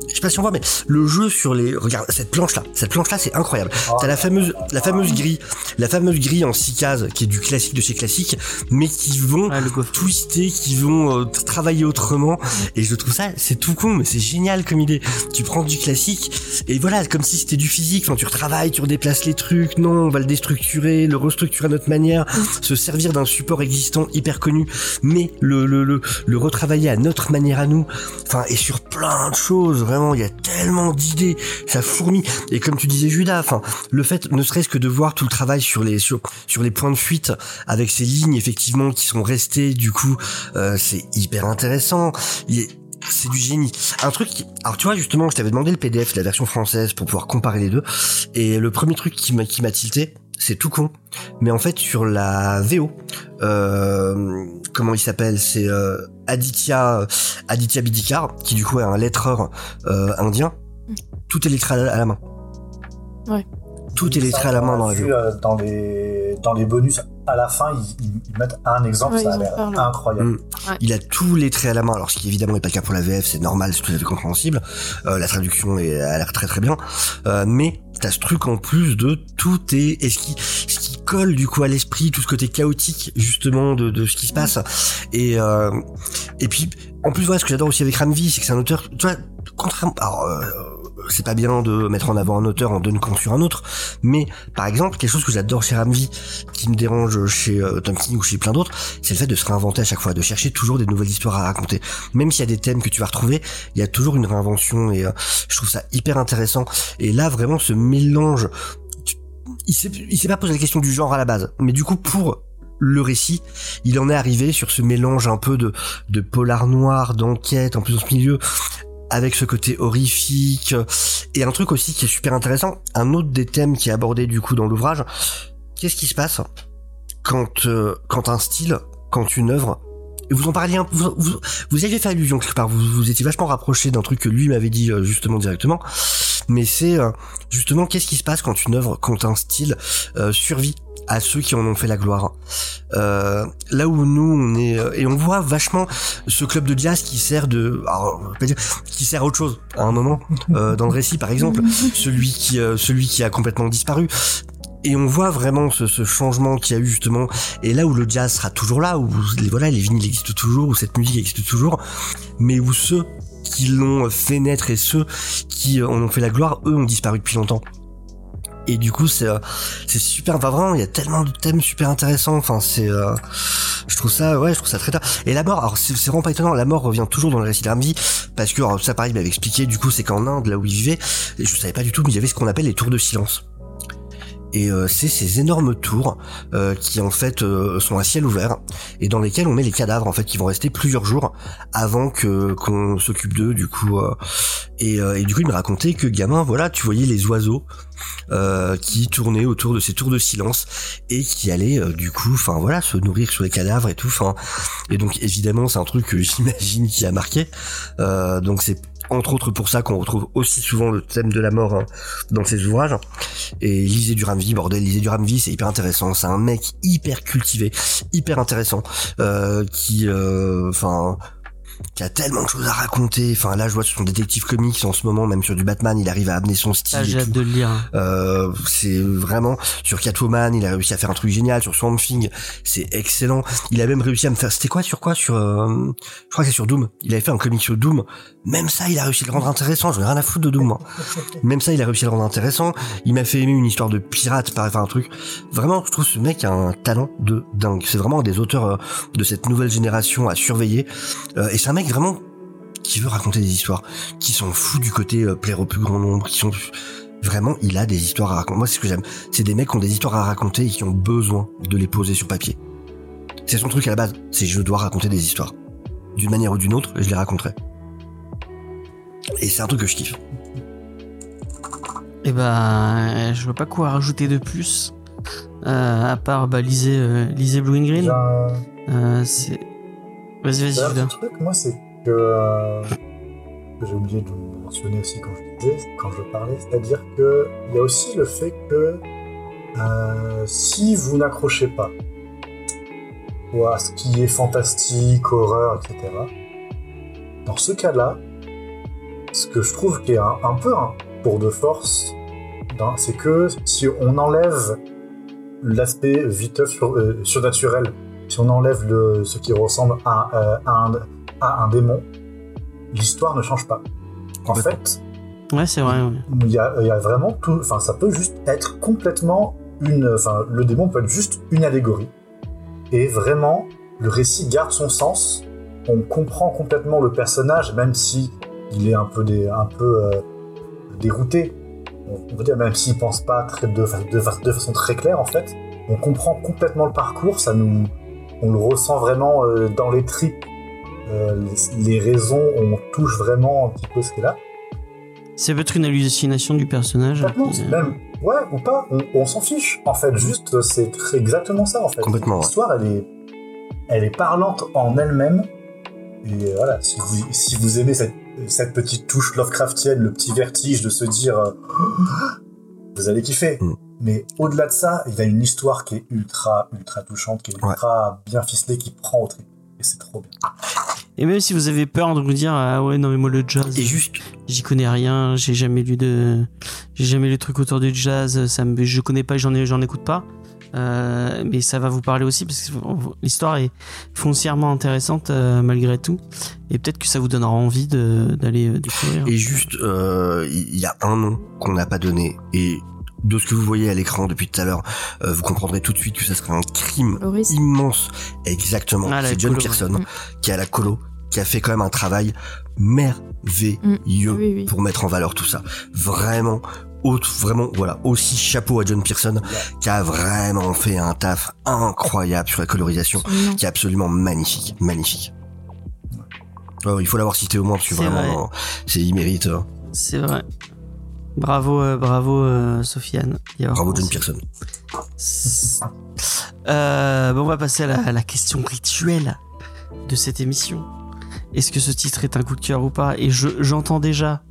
Je sais pas si on voit, mais le jeu sur les, regarde cette planche là, cette planche là, c'est incroyable. T'as la fameuse, la fameuse grille, la fameuse grille en six cases qui est du classique de chez classique, mais qui vont Ah, twister, qui vont euh, travailler autrement. Et je trouve ça, c'est tout con, mais c'est génial comme idée. Tu prends du classique et voilà, comme si c'était du physique. Enfin, tu retravailles, tu redéplaces les trucs. Non, on va le déstructurer, le restructurer à notre manière, se servir d'un support existant hyper connu, mais le le le, le retravailler à notre manière à nous. Enfin, et sur plein de choses, vraiment, il y a tellement d'idées, ça fourmille. Et comme tu disais, Judas, enfin, le fait, ne serait-ce que de voir tout le travail sur les sur, sur les points de fuite, avec ces lignes effectivement qui sont restées, du coup, euh, c'est hyper intéressant. Il c'est du génie. Un truc qui... Alors tu vois justement, je t'avais demandé le PDF, la version française, pour pouvoir comparer les deux. Et le premier truc qui m'a qui m'a tilté, c'est tout con, mais en fait sur la VO, euh, comment il s'appelle, c'est euh, Aditya Aditya Bidikar, qui du coup est un lettreur euh, indien. Mm. Tout est lettré à la- à la main. Ouais. Tout est lettré à la main dans la Vu, VO. euh, dans les dans les bonus, à la fin, ils, mettent un exemple, Ouais, ça a l'air incroyable. Mm. Il a tous les traits à la main, alors ce qui évidemment n'est pas le cas pour la VF, c'est normal, c'est tout à fait compréhensible. Euh, la traduction est, a l'air très très bien, Euh, mais t'as ce truc en plus de tout est, et ce qui, ce qui colle du coup à l'esprit, tout ce côté chaotique justement de, de ce qui se passe. Et euh, et puis en plus voilà, ce que j'adore aussi avec Ramvi, c'est que c'est un auteur, tu vois, contrairement, alors euh, c'est pas bien de mettre en avant un auteur en donnant sur un autre, mais par exemple quelque chose que j'adore chez Ramvi, qui me dérange chez euh, Tom King ou chez plein d'autres, c'est le fait de se réinventer à chaque fois, de chercher toujours des nouvelles histoires à raconter. Même s'il y a des thèmes que tu vas retrouver, il y a toujours une réinvention et euh, je trouve ça hyper intéressant. Et là, vraiment, ce mélange, il s'est, s'est pas posé la question du genre à la base, mais du coup, pour le récit, il en est arrivé sur ce mélange un peu de, de polar noir, d'enquête, en plus dans ce milieu, avec ce côté horrifique, et un truc aussi qui est super intéressant, un autre des thèmes qui est abordé du coup dans l'ouvrage, qu'est-ce qui se passe quand, euh, quand un style, quand une œuvre, vous en parliez un peu, vous, vous, aviez fait allusion quelque part, vous, vous étiez vachement rapproché d'un truc que lui m'avait dit euh, justement directement, mais c'est euh, justement qu'est-ce qui se passe quand une œuvre, quand un style survit à ceux qui en ont fait la gloire. Euh, là où nous on est euh, et on voit vachement ce club de jazz qui sert de, alors, dire, qui sert à autre chose à un moment euh, dans le récit par exemple, celui qui euh, celui qui a complètement disparu. Et on voit vraiment ce, ce changement qu'il y a eu justement, et là où le jazz sera toujours là, où les voilà les vinyles existent toujours, où cette musique existe toujours, mais où ceux qui l'ont fait naître et ceux qui euh, en ont fait la gloire, eux ont disparu depuis longtemps. Et du coup, c'est euh, c'est super. Enfin, vraiment, il y a tellement de thèmes super intéressants. Enfin, c'est, euh, je trouve ça, ouais, je trouve ça très tard. Et la mort, alors c'est vraiment pas étonnant. La mort revient toujours dans le récit d'Armvi parce que alors, ça, pareil, il m'avait expliqué. Du coup, c'est qu'en Inde, là où il vivait, et je savais pas du tout, mais il y avait ce qu'on appelle les tours de silence. Et euh, c'est ces énormes tours euh, qui en fait euh, sont à ciel ouvert et dans lesquels on met les cadavres en fait qui vont rester plusieurs jours avant que qu'on s'occupe d'eux du coup et, et du coup il me racontait que gamin voilà tu voyais les oiseaux qui tournaient autour de ces tours de silence et qui allaient du coup enfin voilà se nourrir sur les cadavres et tout enfin. Et donc évidemment c'est un truc que j'imagine qui a marqué. Donc c'est entre autres pour ça qu'on retrouve aussi souvent le thème de la mort hein, dans ses ouvrages. Et lisez du Ramvi bordel lisez du Ramvi c'est hyper intéressant. C'est un mec hyper cultivé hyper intéressant euh, qui euh, enfin qui a tellement de choses à raconter enfin là je vois son détective comics en ce moment même sur du Batman il arrive à amener son style Ah, j'ai hâte de le lire. Euh, c'est vraiment sur Catwoman, il a réussi à faire un truc génial sur Swamp Thing, c'est excellent. Il a même réussi à me faire, c'était quoi sur quoi sur, euh, je crois que c'est sur Doom. Il avait fait un comic sur Doom. Même ça, il a réussi à le rendre intéressant. J'en ai rien à foutre de Doom. moi. Même ça, il a réussi à le rendre intéressant. Il m'a fait aimer une histoire de pirate, par enfin un truc. Vraiment, je trouve ce mec a un talent de dingue. C'est vraiment un des auteurs euh, de cette nouvelle génération à surveiller. Euh, et c'est un mec vraiment qui veut raconter des histoires, qui s'en fout du côté euh, plaire au plus grand nombre, qui sont vraiment, il a des histoires à raconter. Moi, c'est ce que j'aime. C'est des mecs qui ont des histoires à raconter et qui ont besoin de les poser sur papier. C'est son truc à la base. C'est je dois raconter des histoires. D'une manière ou d'une autre, je les raconterai. Et c'est un truc que je kiffe. Et ben, je vois pas quoi rajouter de plus. Euh, à part, bah, lisez, euh, lisez Blue and Green. Euh, c'est. Vas-y, vas-y, petit truc, moi, c'est que, euh, j'ai oublié de le mentionner aussi quand je disais, quand je parlais, c'est-à-dire que il y a aussi le fait que euh, si vous n'accrochez pas ou à ce qui est fantastique, horreur, etc., dans ce cas-là, ce que je trouve qui est un, un peu un tour de force, dans- c'est que si on enlève l'aspect viteuf sur- euh, surnaturel, si on enlève le, ce qui ressemble à, euh, à un, à un démon, l'histoire ne change pas. En fait, Ouais, c'est vrai. ouais. il y a, il y a vraiment tout. Enfin, ça peut juste être complètement une. Enfin, le démon peut être juste une allégorie. Et vraiment, le récit garde son sens. On comprend complètement le personnage, même si il est un peu, des, un peu euh, dérouté. On, on peut dire, même s'il pense pas très, de, de, de façon très claire, en fait. On comprend complètement le parcours. Ça nous, on le ressent vraiment euh, dans les tripes. Euh, les, les raisons, on touche vraiment un petit peu ce qu'il a. C'est peut-être une hallucination du personnage. Qui, c'est euh, même, ouais, ou pas, on, on s'en fiche. En fait, juste, c'est exactement ça, en fait. Complètement, ouais. L'histoire, elle est, elle est parlante en elle-même. Et voilà, si vous, si vous aimez cette, cette petite touche Lovecraftienne, le petit vertige de se dire, euh, vous allez kiffer. Mm. Mais au-delà de ça, il y a une histoire qui est ultra, ultra touchante, qui est Ouais. ultra bien ficelée, qui prend au trip. Et c'est trop bien. Et même si vous avez peur de vous dire ah ouais non mais moi le jazz Et juste, j'y connais rien j'ai jamais lu de j'ai jamais lu de trucs autour du jazz ça me je connais pas j'en ai j'en écoute pas Euh, mais ça va vous parler aussi parce que l'histoire est foncièrement intéressante euh, malgré tout et peut-être que ça vous donnera envie de d'aller euh, découvrir et juste, euh, il y a un nom qu'on n'a pas donné et de ce que vous voyez à l'écran depuis tout à l'heure, euh, vous comprendrez tout de suite que ça serait un crime Loris. immense. Exactement. Ah, c'est John colo, Pearson ouais. qui est à la colo, qui a fait quand même un travail merveilleux Mm. Oui, oui. pour mettre en valeur tout ça. Vraiment, autre, vraiment, voilà, aussi chapeau à John Pearson qui a vraiment fait un taf incroyable sur la colorisation, qui est absolument magnifique, magnifique. Oh, il faut l'avoir cité au moins parce que C'est vraiment, c'est il mérite. hein. c'est vrai bravo euh, bravo euh, Sofiane Bravo John. Pearson. Euh, bon, on va passer à la, à la question rituelle de cette émission. Est-ce que ce titre est un coup de cœur ou pas? Et je, j'entends déjà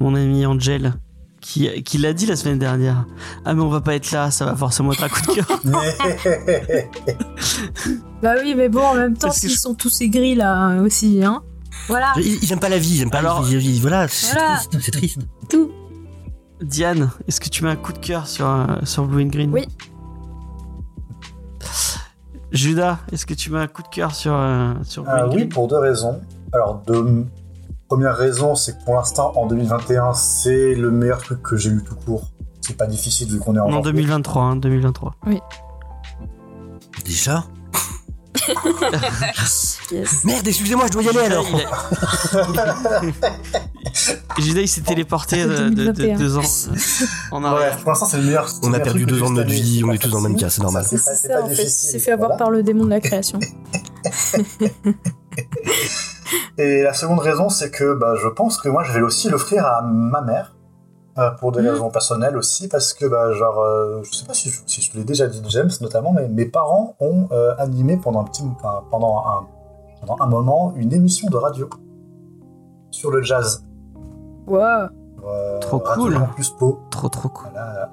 mon ami Angel qui, qui l'a dit la semaine dernière. Ah mais on va pas être là, ça va forcément être un coup de cœur. Bah oui, mais bon, en même temps, s'ils je- sont tous aigris là aussi, hein. Voilà, Il, il aime pas la vie, il aime pas Alors- la vie. il- Voilà, c'est Voilà. triste, c'est triste. tout. Diane, est-ce que tu mets un coup de cœur sur, euh, sur Blue and Green Oui. Judas, est-ce que tu mets un coup de cœur sur, euh, sur Blue and oui, Green pour deux raisons. Alors, de... première raison, c'est que pour l'instant, en 2021, c'est le meilleur truc que j'ai lu tout court. C'est pas difficile vu qu'on est en janvier. 2023, hein, 2023. Déjà Yes. Merde, excusez-moi, je dois y aller alors. Il a- Judas, il s'est téléporté de, de- de 2021. deux ans euh, Ouais, pour l'instant, c'est le meilleur. On a perdu deux ans de notre vie, on est tous dans le même cas, c'est normal. C'est ça, en fait. C'est fait avoir voilà. par le démon de la création. Et la seconde raison, c'est que bah, je pense que moi, je vais aussi l'offrir à ma mère. Euh, pour des Mhm. raisons personnelles aussi, parce que, bah, genre, euh, je sais pas si je, si je l'ai déjà dit, James, notamment, mais mes parents ont euh, animé pendant un petit, enfin, pendant un, pendant un moment une émission de radio sur le jazz. Wow. Euh, Trop Radio cool. Trop trop cool. voilà,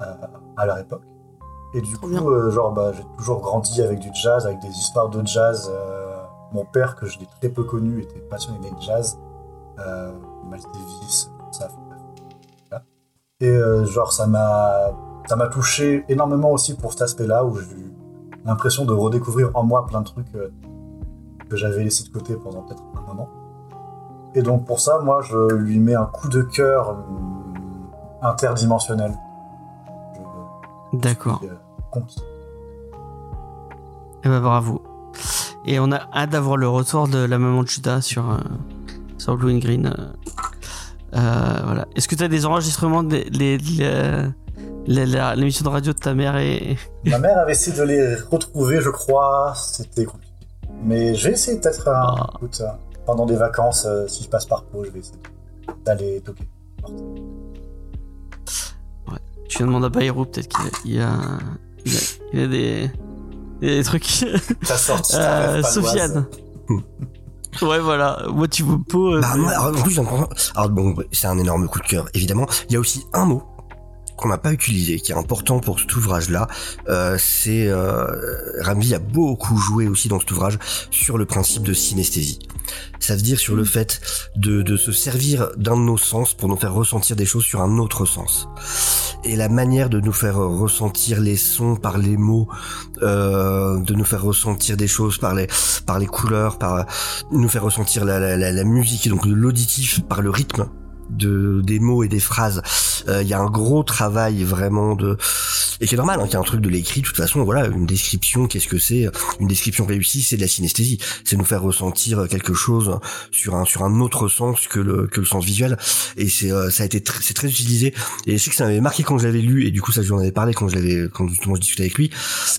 à, à leur époque. Et du Trop coup, euh, genre, bah, j'ai toujours grandi avec du jazz, avec des histoires de jazz. euh, mon père, que je l'ai très peu connu, était passionné de jazz. Euh, Miles Davis, ça. Et euh, genre, ça m'a, ça m'a touché énormément aussi pour cet aspect-là, où j'ai eu l'impression de redécouvrir en moi plein de trucs euh, que j'avais laissés de côté pendant peut-être un moment. Et donc pour ça, moi, je lui mets un coup de cœur hum, interdimensionnel. D'accord. euh, conquis. Eh ben bravo. Et on a hâte d'avoir le retour de la maman de Judas sur, euh, sur Blue and Green. Euh. Voilà. Est-ce que tu as des enregistrements de les- les- les- la- l'émission de radio de ta mère et Ma mère avait essayé de les retrouver, je crois. C'était compliqué. Mais j'ai essayé peut-être un Ah. écoute, euh, pendant des vacances, euh, si je passe par Pau, je vais essayer d'aller toquer. tu viens demander à Bayrou peut-être qu'il a, il a, il a, il a des, des trucs. Ta sortie, Euh. Sofiane. ouais voilà. Moi tu pas. euh, Bah, moi, en plus, j'en prends- alors bon, c'est un énorme coup de cœur, évidemment. Il y a aussi un mot qu'on n'a pas utilisé, qui est important pour cet ouvrage-là. Euh, c'est euh, Ramvi a beaucoup joué aussi dans cet ouvrage sur le principe de synesthésie. Ça veut dire sur le fait de, de se servir d'un de nos sens pour nous faire ressentir des choses sur un autre sens. Et la manière de nous faire ressentir les sons par les mots, euh, de nous faire ressentir des choses par les par les couleurs, par nous faire ressentir la, la, la, la musique, et donc l'auditif par le rythme de des mots et des phrases. Euh, Il y a un gros travail vraiment de et qui est normal, hein, qu'il y a un truc de l'écrit. De toute façon, voilà, une description, qu'est-ce que c'est Une description réussie, c'est de la synesthésie. C'est nous faire ressentir quelque chose sur un sur un autre sens que le que le sens visuel. Et c'est euh, ça a été tr- c'est très utilisé. Et je sais que ça m'avait marqué quand je l'avais lu, et du coup ça j'en avais parlé quand je l'avais quand justement je discutais avec lui.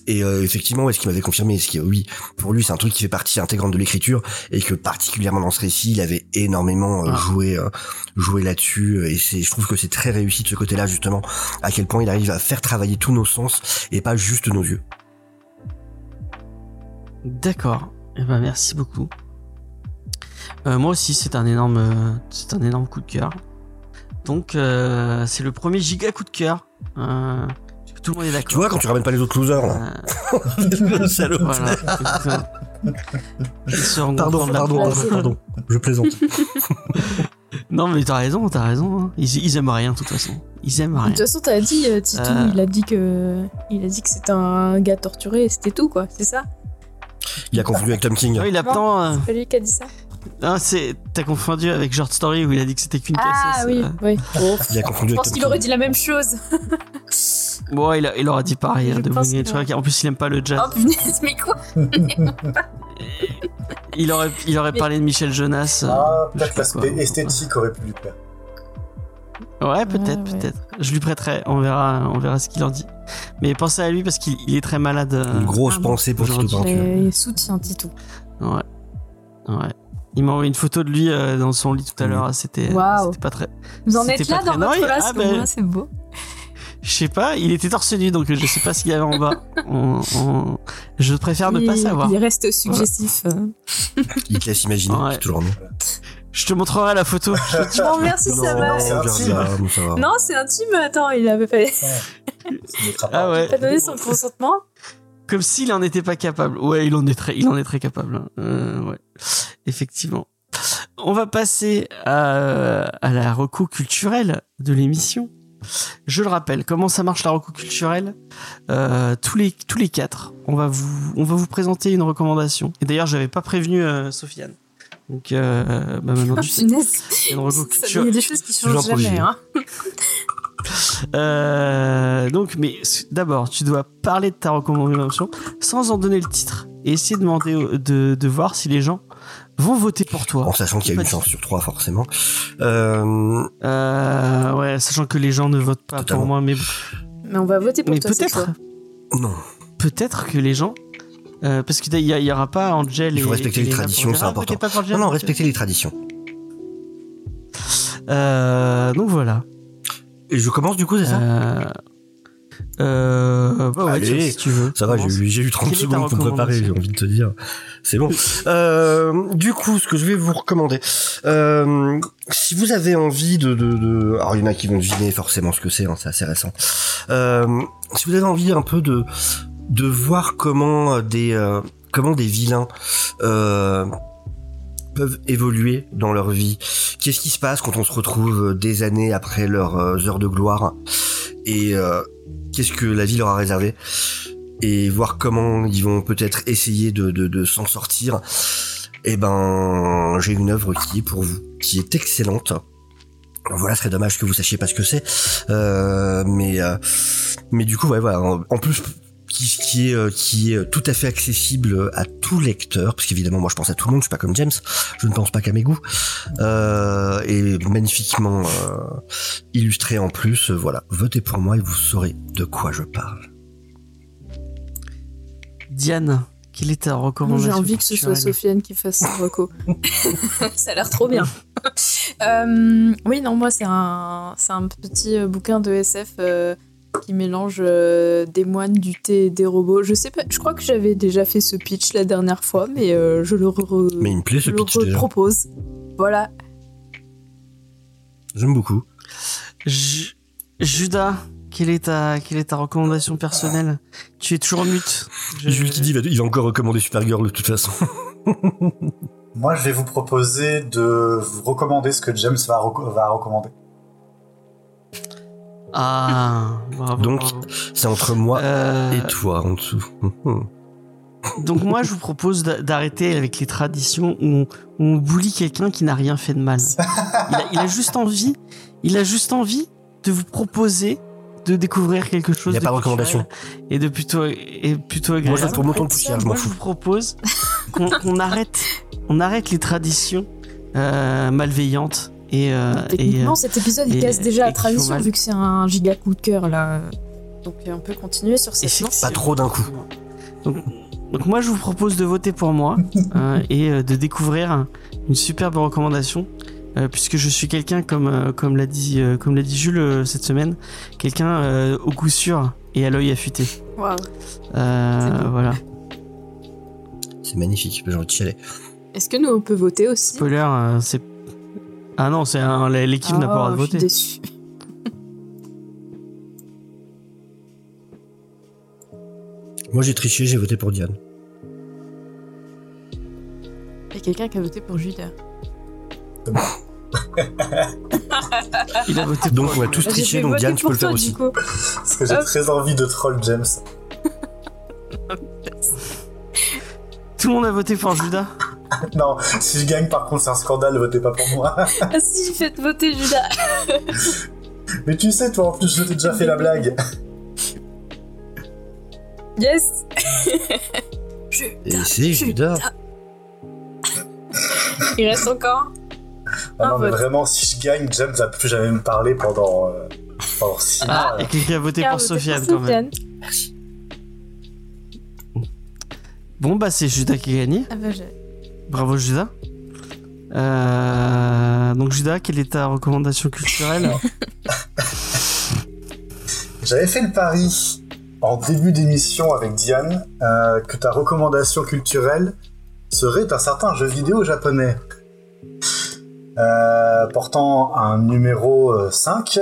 Et euh, effectivement, est-ce qu'il m'avait confirmé, est-ce que oui, pour lui c'est un truc qui fait partie intégrante de l'écriture et que particulièrement dans ce récit, il avait énormément euh, Ah. joué euh, joué là-dessus. Et c'est je trouve que c'est très réussi de ce côté-là justement, à quel point il arrive à faire travailler tous nos sens et pas juste nos yeux. D'accord. Eh ben merci beaucoup. Euh, moi aussi, c'est un énorme, euh, c'est un énorme coup de cœur. Donc, euh, c'est le premier giga coup de cœur. Euh, tout le monde est d'accord. Tu vois quand tu ramènes pas les autres losers là. Euh, Le voilà. Pardon, pardon. Je plaisante. Non, mais t'as raison, t'as raison. hein. Ils, ils aiment rien, de toute façon. Ils aiment De rien. toute façon, t'as dit, euh, Titou, Euh. il a dit que, il a dit que c'était un gars torturé et c'était tout, quoi. C'est ça Il a confondu avec Tom King. Ah oui, il a Non. euh, C'est pas lui qui a dit ça non, c'est, t'as confondu avec Short Story où il a dit que c'était qu'une Ah oui, euh. oui. Il a confondu je pense qu'il aurait dit la même chose. Bon, il, a- il aura dit pareil. Je hein, de Tracker. En plus, il aime pas le jazz. Oh punaise, mais quoi Il aurait, il aurait parlé de Michel Jonas. euh, Ah, je peut-être l'aspect esthétique aurait pu lui plaire. Ouais, peut-être, Ouais, ouais. peut-être. Je lui prêterai. On verra, on verra ce qu'il en dit. Mais pensez à lui parce qu'il il est très malade. euh, Une grosse Ah pensée pour Tito. Peinture. Il soutient Titou. Ouais. Ouais. Il m'a envoyé une photo de lui euh, dans son lit tout à Mhm. l'heure. C'était, Waouh. c'était pas très. Vous en êtes là dans Non, votre il- relation, ah, ben- c'est beau. Je sais pas, il était torse nu donc je sais pas ce qu'il y avait en bas. On- on- Je préfère ne pas Il- savoir. Il reste suggestif. euh. Il te laisse imaginer, Ouais. c'est toujours mieux. Je te montrerai la photo. Je te Bon, merci, ça non, va. non, ça va. Non, c'est intime. Attends, il avait pas. Ah ouais. pas donné son consentement. Comme s'il en était pas capable. Ouais, il en est très, il en est très capable. hein. Euh, ouais, effectivement. On va passer à, à la reco culturelle de l'émission. Je le rappelle, comment ça marche la reco culturelle Euh, Tous les tous les quatre, on va vous on va vous présenter une recommandation. Et d'ailleurs, j'avais pas prévenu euh, Sofiane. Donc euh, bah maintenant tu sais. Il y a une reco Ça, Il y a culturelle. des choses qui changent jamais. Hein. Euh, donc, mais d'abord, tu dois parler de ta recommandation sans en donner le titre et essayer de demander de, de voir si les gens vont voter pour toi. En sachant qu'il y a une chance sur trois, forcément. Euh, Euh, ouais, sachant que les gens ne votent pas Totalement. pour moi, mais, Mais on va voter pour mais toi peut-être, non. peut-être que les gens, euh, parce qu'il y, a- il y aura pas Angel Il faut et- respecter et les traditions, c'est important. Angel, Non, non, respecter les traditions. Euh, donc voilà. Et je commence du coup, c'est ça? Euh, bah ouais, Allez. si tu veux. Ça va, j'ai eu, eu 30 Quelle est ta secondes pour me préparer, j'ai envie de te dire. C'est bon. Euh, du coup, ce que je vais vous recommander, euh, si vous avez envie de, de, de... alors il y en a qui vont deviner forcément ce que c'est, hein, c'est assez récent. Euh, si vous avez envie un peu de de voir comment des euh, comment des vilains euh, peuvent évoluer dans leur vie. Qu'est-ce qui se passe quand on se retrouve des années après leurs euh, heures de gloire et euh, qu'est-ce que la vie leur a réservé et voir comment ils vont peut-être essayer de, de, s'en sortir. Eh ben, j'ai une œuvre qui est pour vous, qui est excellente. Voilà, ce serait dommage que vous sachiez pas ce que c'est, euh, mais euh, mais du coup, ouais, voilà. En plus, qui, qui est euh, qui est tout à fait accessible à tout lecteur, parce qu'évidemment, moi, je pense à tout le monde. Je suis pas comme James. Je ne pense pas qu'à mes goûts. Euh, et magnifiquement euh, illustré en plus. euh, voilà, votez pour moi et vous saurez de quoi je parle. Diane, quelle est ta recommandation J'ai envie que ce soit Sofiane qui fasse sa reco. ça a l'air trop bien. Euh, oui, non, moi, c'est un, un petit euh, bouquin de SF euh, qui mélange euh, des moines, du thé et des robots. Je sais pas, je crois que j'avais déjà fait ce pitch la dernière fois, mais euh, je le, re- Mais il me plaît ce je le pitch déjà. propose. Voilà. J'aime beaucoup. Ju- Judas, quelle est ta, quelle est ta recommandation personnelle? Tu es toujours mute. Je- Jules qui dit, il va, il va encore recommander Supergirl de toute façon. Moi, je vais vous proposer de vous recommander ce que James va recommander. Ah, bravo. Donc. C'est entre moi Euh, et toi en dessous. donc moi, je vous propose d'a- d'arrêter avec les traditions où on, bully quelqu'un qui n'a rien fait de mal. Il a, il a juste envie, il a juste envie de vous proposer de découvrir quelque chose. Il y a pas de recommandation. Et de plutôt et plutôt agréable. Moi, je vote pour Mouton de poussière, je m'en Moi, je fous. vous propose qu'on qu'on arrête, on arrête les traditions euh, malveillantes et, euh, et, euh, Techniquement, cet épisode il casse déjà la tradition mal. vu que c'est un giga coup de cœur là. Donc on peut continuer sur cette Effectivement. lancée. Pas trop d'un coup. Donc, donc moi je vous propose de voter pour moi euh, et euh, de découvrir une superbe recommandation euh, puisque je suis quelqu'un comme euh, comme l'a dit euh, comme l'a dit Jules euh, cette semaine, quelqu'un euh, au goût sûr et à l'œil affûté. Euh, beau. voilà. C'est magnifique, j'ai envie de chialer. Est-ce que nous on peut voter aussi? Spoiler, euh, c'est ah non, c'est un- l'équipe n'a pas le droit de Oh, je suis voter. déçue. Moi, j'ai triché, j'ai voté pour Diane. Il y a quelqu'un qui a voté pour Judas. Il a voté pour Donc, on a tous triché, donc Diane, tu peux le faire toi, aussi. Parce que j'ai très envie de troll James. Tout le monde a voté pour Judas. Non, si je gagne, par contre, c'est un scandale, votez pas pour moi. Ah si, faites voter Judas. Mais tu sais, toi, en plus, je t'ai déjà fait la blague. Yes. Et c'est Judas. Il reste encore. Ah non, mais vote. vraiment, si je gagne, James va plus jamais me parler pendant, euh, pendant six Ah, mois. et quelqu'un a voté pour Sofiane quand même. Sofiane. Merci. Bon bah c'est Judas qui a gagné. Ah bah, je- Bravo Judas. Euh, donc Judas, quelle est ta recommandation culturelle J'avais fait le pari en début d'émission avec Diane euh, que ta recommandation culturelle serait un certain jeu vidéo japonais. Euh, portant un numéro euh, 5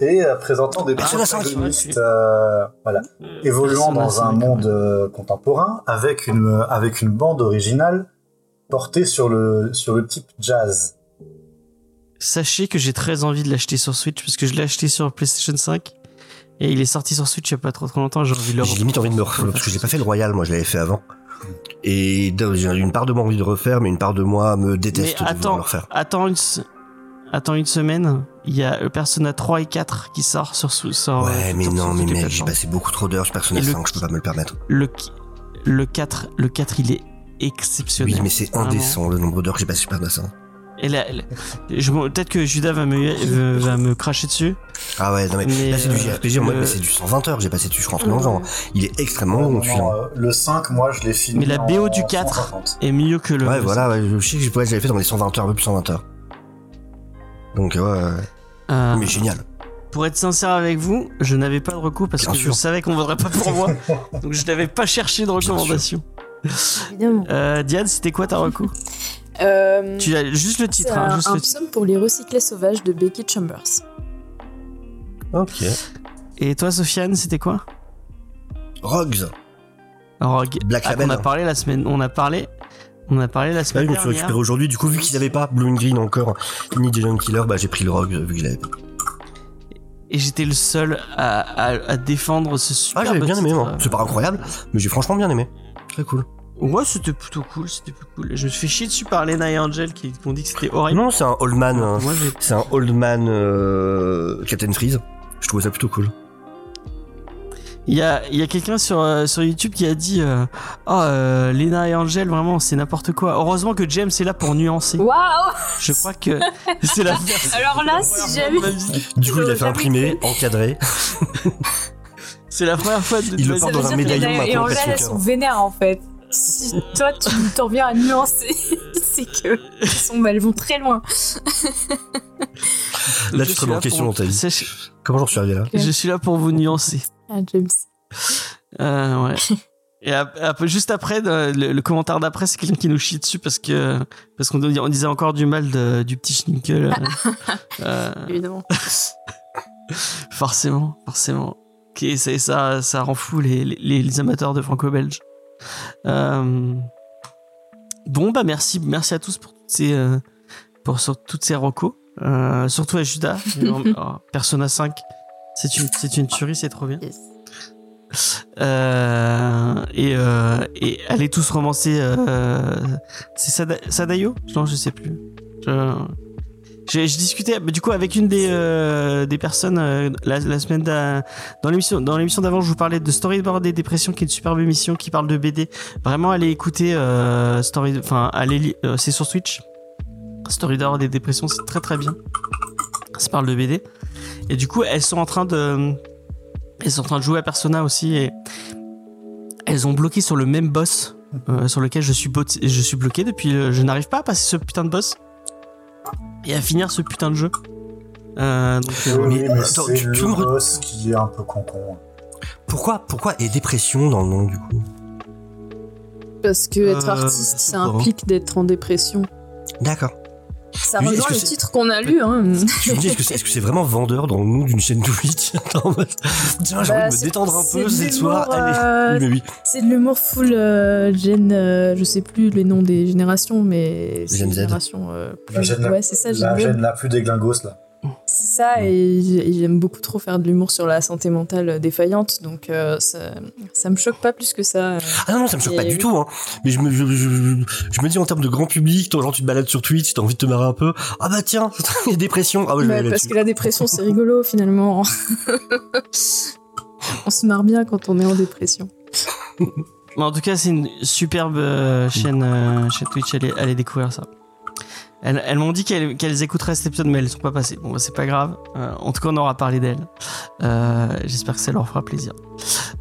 et présentant des 5, protagonistes euh, voilà, évoluant Persona dans un 5, monde contemporain avec une, avec une bande originale portée sur le, sur le type jazz. Sachez que j'ai très envie de l'acheter sur Switch parce que je l'ai acheté sur PlayStation 5 et il est sorti sur Switch il n'y a pas trop trop longtemps. J'ai envie de le J'ai limite envie de me refaire, parce que j'ai pas fait le Royal, moi, je l'avais fait avant. Et j'ai une part de moi envie de refaire, mais une part de moi me Mais déteste de vouloir attends, le refaire. attends une, attends une semaine. Il y a le Persona 3 et 4 qui sort sur sur. Ouais, mais sur- non, sur mais mec, j'ai passé beaucoup trop d'heures sur Persona Et le- 5, je peux pas me le permettre. Le le 4 le 4 il est exceptionnel. Oui, mais c'est Vraiment. indécent le nombre d'heures que j'ai passé sur Persona 5. Et là, là, je- peut-être que Judas va me va- va me cracher dessus. Ah ouais, non mais, Mais, là c'est du euh, JRPG, moi le- c'est du 120 heures, j'ai passé dessus, je rentre dans le genre. Il est extrêmement long, Non, celui-là. non, euh, le 5, moi, je l'ai fini. Mais la en BO du 4 150. est mieux que le. Ouais, le voilà, ouais, je sais que ouais, j'avais fait dans les 120 heures, un peu plus 120 heures. Donc, ouais, ouais, Euh, mais génial. Pour être sincère avec vous, je n'avais pas de recours parce Bien que sûr. je savais qu'on voudrait pas pour moi. donc je n'avais pas cherché de recommandation. Évidemment. Euh, Diane, c'était quoi ta recours Euh, Tu as juste le titre, hein, un, juste un le titre. psaume pour les recyclés sauvages de Becky Chambers. Ok. Et toi, Sofiane, c'était quoi? Rogues. Rogue. Black Ah, Label. on a parlé la semaine. On a parlé. On a parlé la semaine oui, je me suis dernière. récupéré aujourd'hui, du coup, vu qu'ils avaient pas Blue and Green encore, ni Giant Killer, bah j'ai pris le Rogue, vu que je l'avais pas. Et j'étais le seul à, à- à défendre ce super. Ah, j'avais bien aimé, moi. C'est pas incroyable, mais j'ai franchement bien aimé. Très cool. Ouais, c'était plutôt cool. C'était plutôt cool. Je me suis fait chier dessus par Lena et Angel qui m'ont dit que c'était horrible. Non, c'est un Old Man, Moi, j'ai c'est un Old Man euh, Captain Freeze. Je trouvais ça plutôt cool. Il y a, il y a quelqu'un sur, euh, sur YouTube qui a dit euh, Oh, euh, Lena et Angel, vraiment, c'est n'importe quoi. Heureusement que James est là pour nuancer. Waouh Je crois que c'est la version. Alors là, si jamais. Du coup, il a fait imprimer, encadré. C'est la première fois de Il le porte dans un médaillon maintenant, Et en son elles sont vénères en fait. Si toi tu t'en viens à nuancer, c'est que elles, sont, elles vont très loin. Là, tu te remets en question dans ta vie. Comment j'en suis arrivé là Je suis là pour vous nuancer. Ah, James. Euh, ouais. Et juste après, le, le commentaire d'après, c'est quelqu'un qui nous chie dessus parce que parce qu'on on disait encore du mal de- du petit Schnickel. euh, euh, Évidemment. forcément, forcément. Ok, ça, ça, ça rend fou les, les, les amateurs de franco-belge. Euh, bon, bah merci, merci à tous pour toutes ces, euh, pour sur toutes ces recos. Euh, surtout à Judas. Oh, Persona 5, c'est une, c'est une tuerie, c'est trop bien. Yes. Et, et allez tous romancer. C'est Sada- Sadayo Non, je sais plus. Je- J'ai je discutais du coup avec une des euh, des personnes euh, la, la semaine d'a- dans l'émission dans l'émission d'avant je vous parlais de Storyboard et Dépression qui est une superbe émission qui parle de BD. Vraiment allez écouter euh, Story enfin allez euh, c'est sur Twitch. Storyboard et Dépression c'est très très bien. Ça parle de BD et du coup elles sont en train de elles sont en train de jouer à Persona aussi et elles ont bloqué sur le même boss euh, sur lequel je suis, je suis bloqué depuis. je n'arrive pas à passer ce putain de boss et à finir ce putain de jeu. Euh, donc, euh, Oui, mais, mais, attends, c'est tu- le tu me boss qui est un peu concon. Pourquoi, pourquoi et dépression dans le nom du coup? Parce que être Euh, artiste, ça implique d'être en dépression. D'accord. Ça rejoint le c'est- titre qu'on a lu. Hein. Je me dis, est-ce que c'est est-ce que c'est vraiment vendeur dans le nom d'une chaîne Twitch Tiens, j'ai Bah, envie de me c'est- détendre un peu cette soir. l'humour, Allez. euh, Oui, mais oui. C'est de l'humour full euh, gen, euh, je sais plus les noms des générations, mais c'est Gen une Z. génération euh, La plus. la- Ouais, c'est ça, La la plus déglingos, là. C'est ça, et et j'aime beaucoup trop faire de l'humour sur la santé mentale défaillante, donc euh, ça, ça me choque pas plus que ça. euh. Ah non, ça me choque Et pas du oui. tout. Hein. Mais je me, je, je- je me dis en termes de grand public, toi, genre tu te balades sur Twitch, t'as envie de te marrer un peu. Ah bah tiens, il y a dépression. Ah ouais, je vais aller parce que la dépression, c'est rigolo finalement. on se marre bien quand on est en dépression. mais en tout cas, c'est une superbe euh, chaîne, euh, chaîne Twitch. Allez, allez découvrir ça. Elles, elles m'ont dit qu'elles qu'elles écouteraient cet épisode, mais elles sont pas passées. Bon, bah, c'est pas grave. Euh, en tout cas, on aura parlé d'elles. Euh, J'espère que ça leur fera plaisir.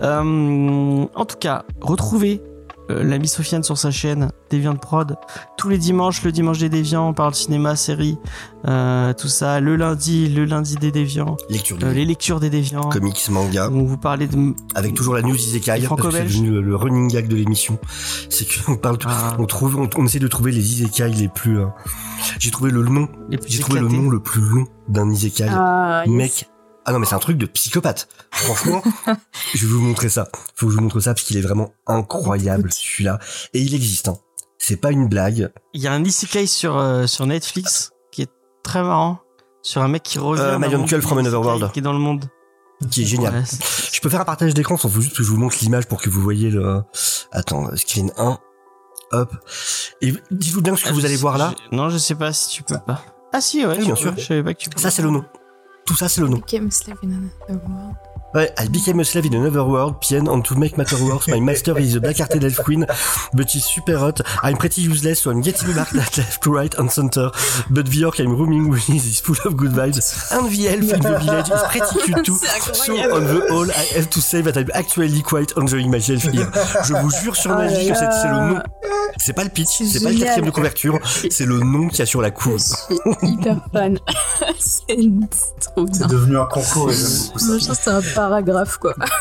Euh, en tout cas, retrouvez l'ami Sofiane sur sa chaîne Deviant Prod tous les dimanches. Le dimanche des Déviants, on parle cinéma, série, euh, tout ça. Le lundi, le lundi des Déviants, Lecture euh, les lectures des Déviants. comics, manga, On vous parlait de avec toujours la news Isekai, parce que c'est devenu le, le running gag de l'émission. C'est qu'on parle, Ah. on trouve, on, on essaie de trouver les Isekai les plus. euh, J'ai trouvé le nom, les plus j'ai trouvé le nom le plus long d'un Isekai. Ah, yes. Mec, ah non mais c'est un truc de psychopathe. Franchement, je vais vous montrer ça. Faut que je vous montre ça parce qu'il est vraiment incroyable celui-là. Et il existe. Hein. C'est pas une blague. Il y a un isekai sur euh, sur Netflix qui est très marrant sur un mec qui revient Euh, My Uncle from Another World. qui est dans le monde. qui est génial. Je peux faire un partage d'écran sans vous juste que je vous montre l'image pour que vous voyez le. Attends, screen 1. Hop. Et dites-vous bien ce que vous allez voir là. Je- Non, je sais pas si tu peux pas. Ah si, ouais, Oui, bien sûr. Je savais pas que tu pouvais. Ça c'est le nom. Tout ça c'est le nom. Ouais, I became a slave in another world, PN, and to make matter worse, my master is a black-hearted elf queen, but she's super hot. I'm pretty useless, so I'm getting back at left, right, and center. But the orc I'm roaming with is full of good vibes, and the elf in the village is pretty cute too. C'est So on the whole, I have to say that I'm actually quite enjoying myself here. Je vous jure sur ma Oh vie que c'est c'est le nom. C'est pas le pitch, C'est c'est pas le quatrième de couverture, c'est le nom qu'il y a sur la Je couve. hyper fan. c'est trop C'est bien. devenu un concours et j'aime beaucoup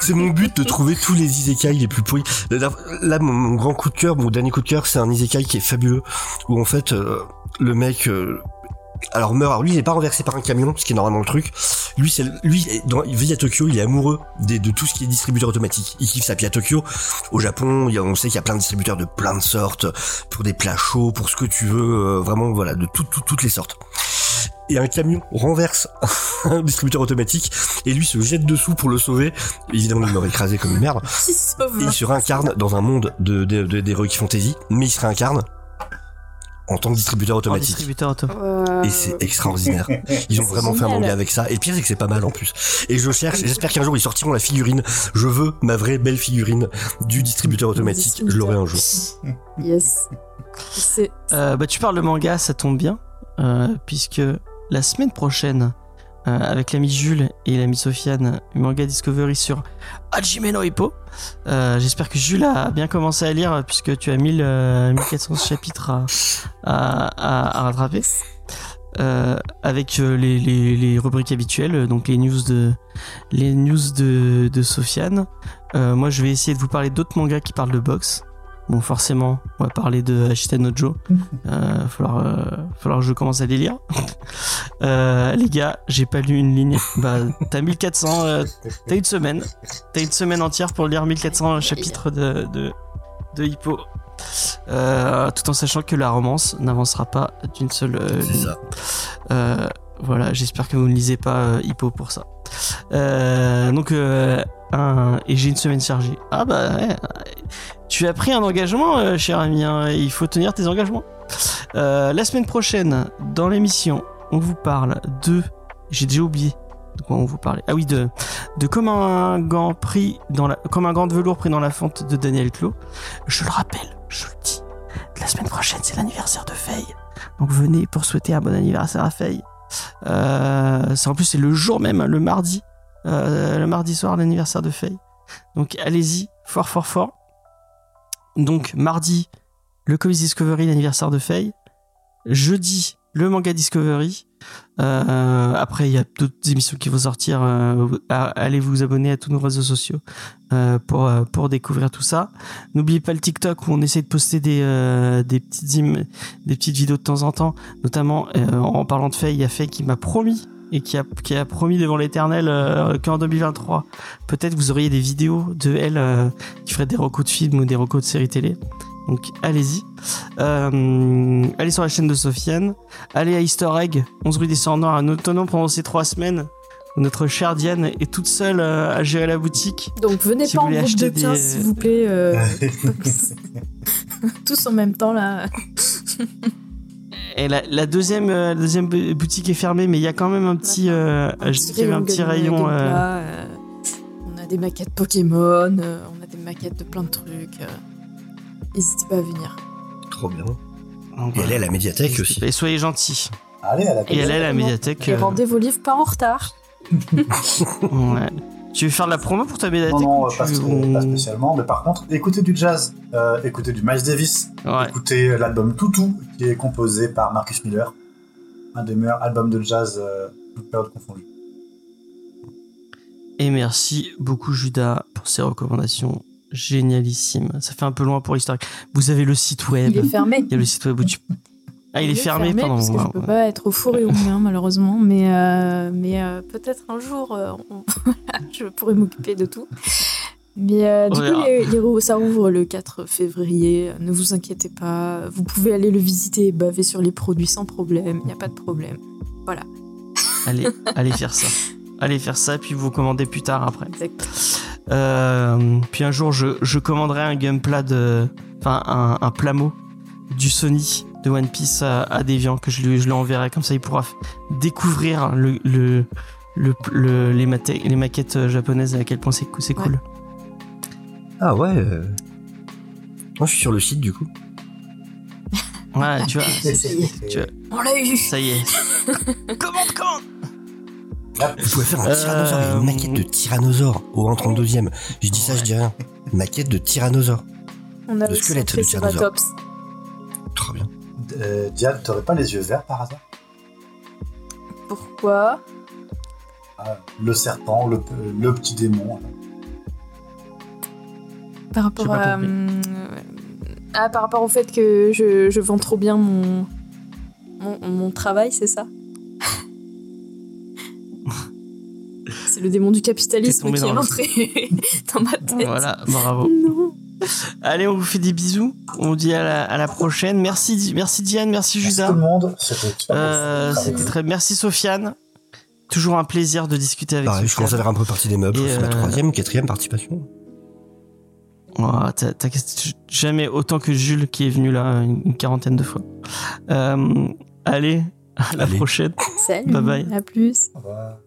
c'est mon but de trouver tous les isekai les plus pourris. Là, mon, grand coup de cœur, mon dernier coup de cœur, c'est un isekai qui est fabuleux, où en fait, euh, le mec, euh, alors meurt. Alors lui, il est pas renversé par un camion, ce qui est normalement le truc. Lui, c'est lui, dans, il vit à Tokyo, il est amoureux de tout ce qui est distributeur automatique. Il kiffe sa vie à Tokyo. Au Japon, on sait qu'il y a plein de distributeurs de plein de sortes, pour des plats chauds, pour ce que tu veux, euh, vraiment, voilà, de tout- toutes les sortes. Et un camion renverse un distributeur automatique et lui se jette dessous pour le sauver. Évidemment, il l'aurait écrasé comme une merde. Sauve Et il se réincarne dans un monde de, de, de- d'Heroic Fantasy, mais il se réincarne en tant que distributeur En automatique. distributeur auto. Euh, Et c'est extraordinaire. Ils ont vraiment fait un manga avec ça. Et le pire, c'est que c'est pas mal en plus. Et je cherche, j'espère qu'un jour ils sortiront la figurine. Je veux ma vraie belle figurine du distributeur automatique. Je l'aurai un jour. Yes. C'est Euh, bah, tu parles de manga, ça tombe bien, euh, puisque la semaine prochaine, euh, avec l'ami Jules et l'ami Sofiane, Manga Discovery sur Hajime no Hippo. Euh, J'espère que Jules a bien commencé à lire, puisque tu as 1000, euh, 1400 chapitres à, à, rattraper. Euh, avec euh, les, rubriques habituelles, euh, donc les news de, les de, Sofiane. Euh, moi, je vais essayer de vous parler d'autres mangas qui parlent de boxe. Bon, forcément, on va parler de Ashita no Joe. Euh, falloir, euh, falloir que je commence à les lire. Euh, les gars, j'ai pas lu une ligne. Bah, t'as 1400, euh, t'as une semaine. T'as une semaine entière pour lire 1400 chapitres de, de, de Hippo. Euh, tout en sachant que la romance n'avancera pas d'une seule euh, C'est ligne. ça. Euh, voilà, j'espère que vous ne lisez pas euh, Hippo pour ça. Euh, donc, euh, un, et j'ai une semaine chargée. Ah bah ouais, tu as pris un engagement, euh, cher ami, hein, il faut tenir tes engagements. La semaine prochaine, dans l'émission, on vous parle de. J'ai déjà oublié de quoi on vous parlait. Ah oui, de, de comme un gant pris dans la, comme un gant de velours pris dans la fonte de Daniel Clos. Je le rappelle, je le dis. La semaine prochaine, c'est l'anniversaire de Faye. Donc venez pour souhaiter un bon anniversaire à Faye. Euh, en plus c'est le jour même, le mardi, euh, le mardi soir l'anniversaire de Faye. Donc allez-y, fort fort fort. Donc mardi, le Comics Discovery, l'anniversaire de Faye. Jeudi, le Manga Discovery. Euh, après, il y a d'autres émissions qui vont sortir. Euh, allez vous abonner à tous nos réseaux sociaux euh, pour, euh, pour découvrir tout ça. N'oubliez pas le TikTok où on essaie de poster des, euh, des, petites, des petites vidéos de temps en temps. Notamment, euh, en parlant de Faye, il y a Faye qui m'a promis et qui a, qui a promis devant l'éternel qu'en 2023, peut-être vous auriez des vidéos de elle qui ferait des recos de films ou des recos de séries télé. Donc allez-y. Euh, allez sur la chaîne de Sofiane. Allez à Easter Egg, 11 rue des Sœurs Noires, à Notonon pendant ces trois semaines. Notre chère Diane est toute seule euh, à gérer la boutique. Donc venez Si pas en groupe de acheter 15, des- s'il vous plaît. euh, tous en même temps, là. Et la, la deuxième, la deuxième bu- boutique est fermée, mais il y a quand même un petit, euh, Un un rayon on a des maquettes Pokémon, on a des maquettes de plein de trucs. Euh. N'hésitez pas à venir. Trop bien. donc, Et elle est à la médiathèque aussi. Et soyez gentils. Allez, à la Et elle est à la médiathèque. Et euh, rendez vos livres pas en retard. ouais. Tu veux faire de la promo pour ta médiathèque non, pas, veux- spé- pas spécialement. Mais par contre, écoutez du jazz, euh, écoutez du Miles Davis, Ouais. écoutez l'album Toutou, qui est composé par Marcus Miller, un des meilleurs albums de jazz, euh, toutes périodes confondues. Et merci beaucoup Judas pour ces recommandations génialissimes. Ça fait un peu loin pour l'historique. Vous avez le site web. Il est fermé. Il y a le site web où tu... Ah, il est fermé, pardon. parce que je peux ouais. pas être au four et au moulin malheureusement, mais euh, mais euh, peut-être un jour euh, on- je pourrais m'occuper de tout. Mais du coup, les- les ça rouvre le 4 février. Ne vous inquiétez pas, vous pouvez aller le visiter et baver sur les produits sans problème. Il n'y a pas de problème. Allez, allez faire ça. Allez faire ça, puis vous commandez plus tard après. Exact. Euh, puis un jour, je, je commanderai un gunpla de. Enfin, un, un plamo du Sony de One Piece à, à Deviant que je lui, je lui enverrai. Comme ça, il pourra découvrir le, le, le- le- les, maté- les maquettes euh, japonaises et à quel point c'est Ouais. cool. Ah ouais. euh. Moi, je suis sur le site du coup. Ouais, tu vois. Ça y est. tu vois, On l'a eu. ça y est. Commande quand Vous pouvez faire un Euh, tyrannosaure, une maquette de tyrannosaure au 132e. Je dis ça, je dis rien. Une maquette de tyrannosaure. On a Le squelette de tyrannosaure. Trop bien. Euh, Diane, t'aurais pas les yeux verts par hasard? Pourquoi? Ah, Le serpent, le, le petit démon. Par rapport à. hum, Ah, par rapport au fait que je, je vends trop bien mon, mon, mon travail, c'est ça? C'est le démon du capitalisme qui est rentré dans ma tête. Voilà, bravo. Non. Allez, on vous fait des bisous. On vous dit à la, à la prochaine. Merci, merci Diane, merci Merci Judas. tout le monde. Euh. C'était très. Merci Sofiane. Toujours un plaisir de discuter avec Pareil, je commence à faire un peu partie des meubles. C'est ma euh, troisième, quatrième participation. Oh, t'as- jamais autant que Jules qui est venu là une, une quarantaine de fois. Euh, allez, à la Allez. prochaine. Salut. Bye bye. À plus. Au revoir.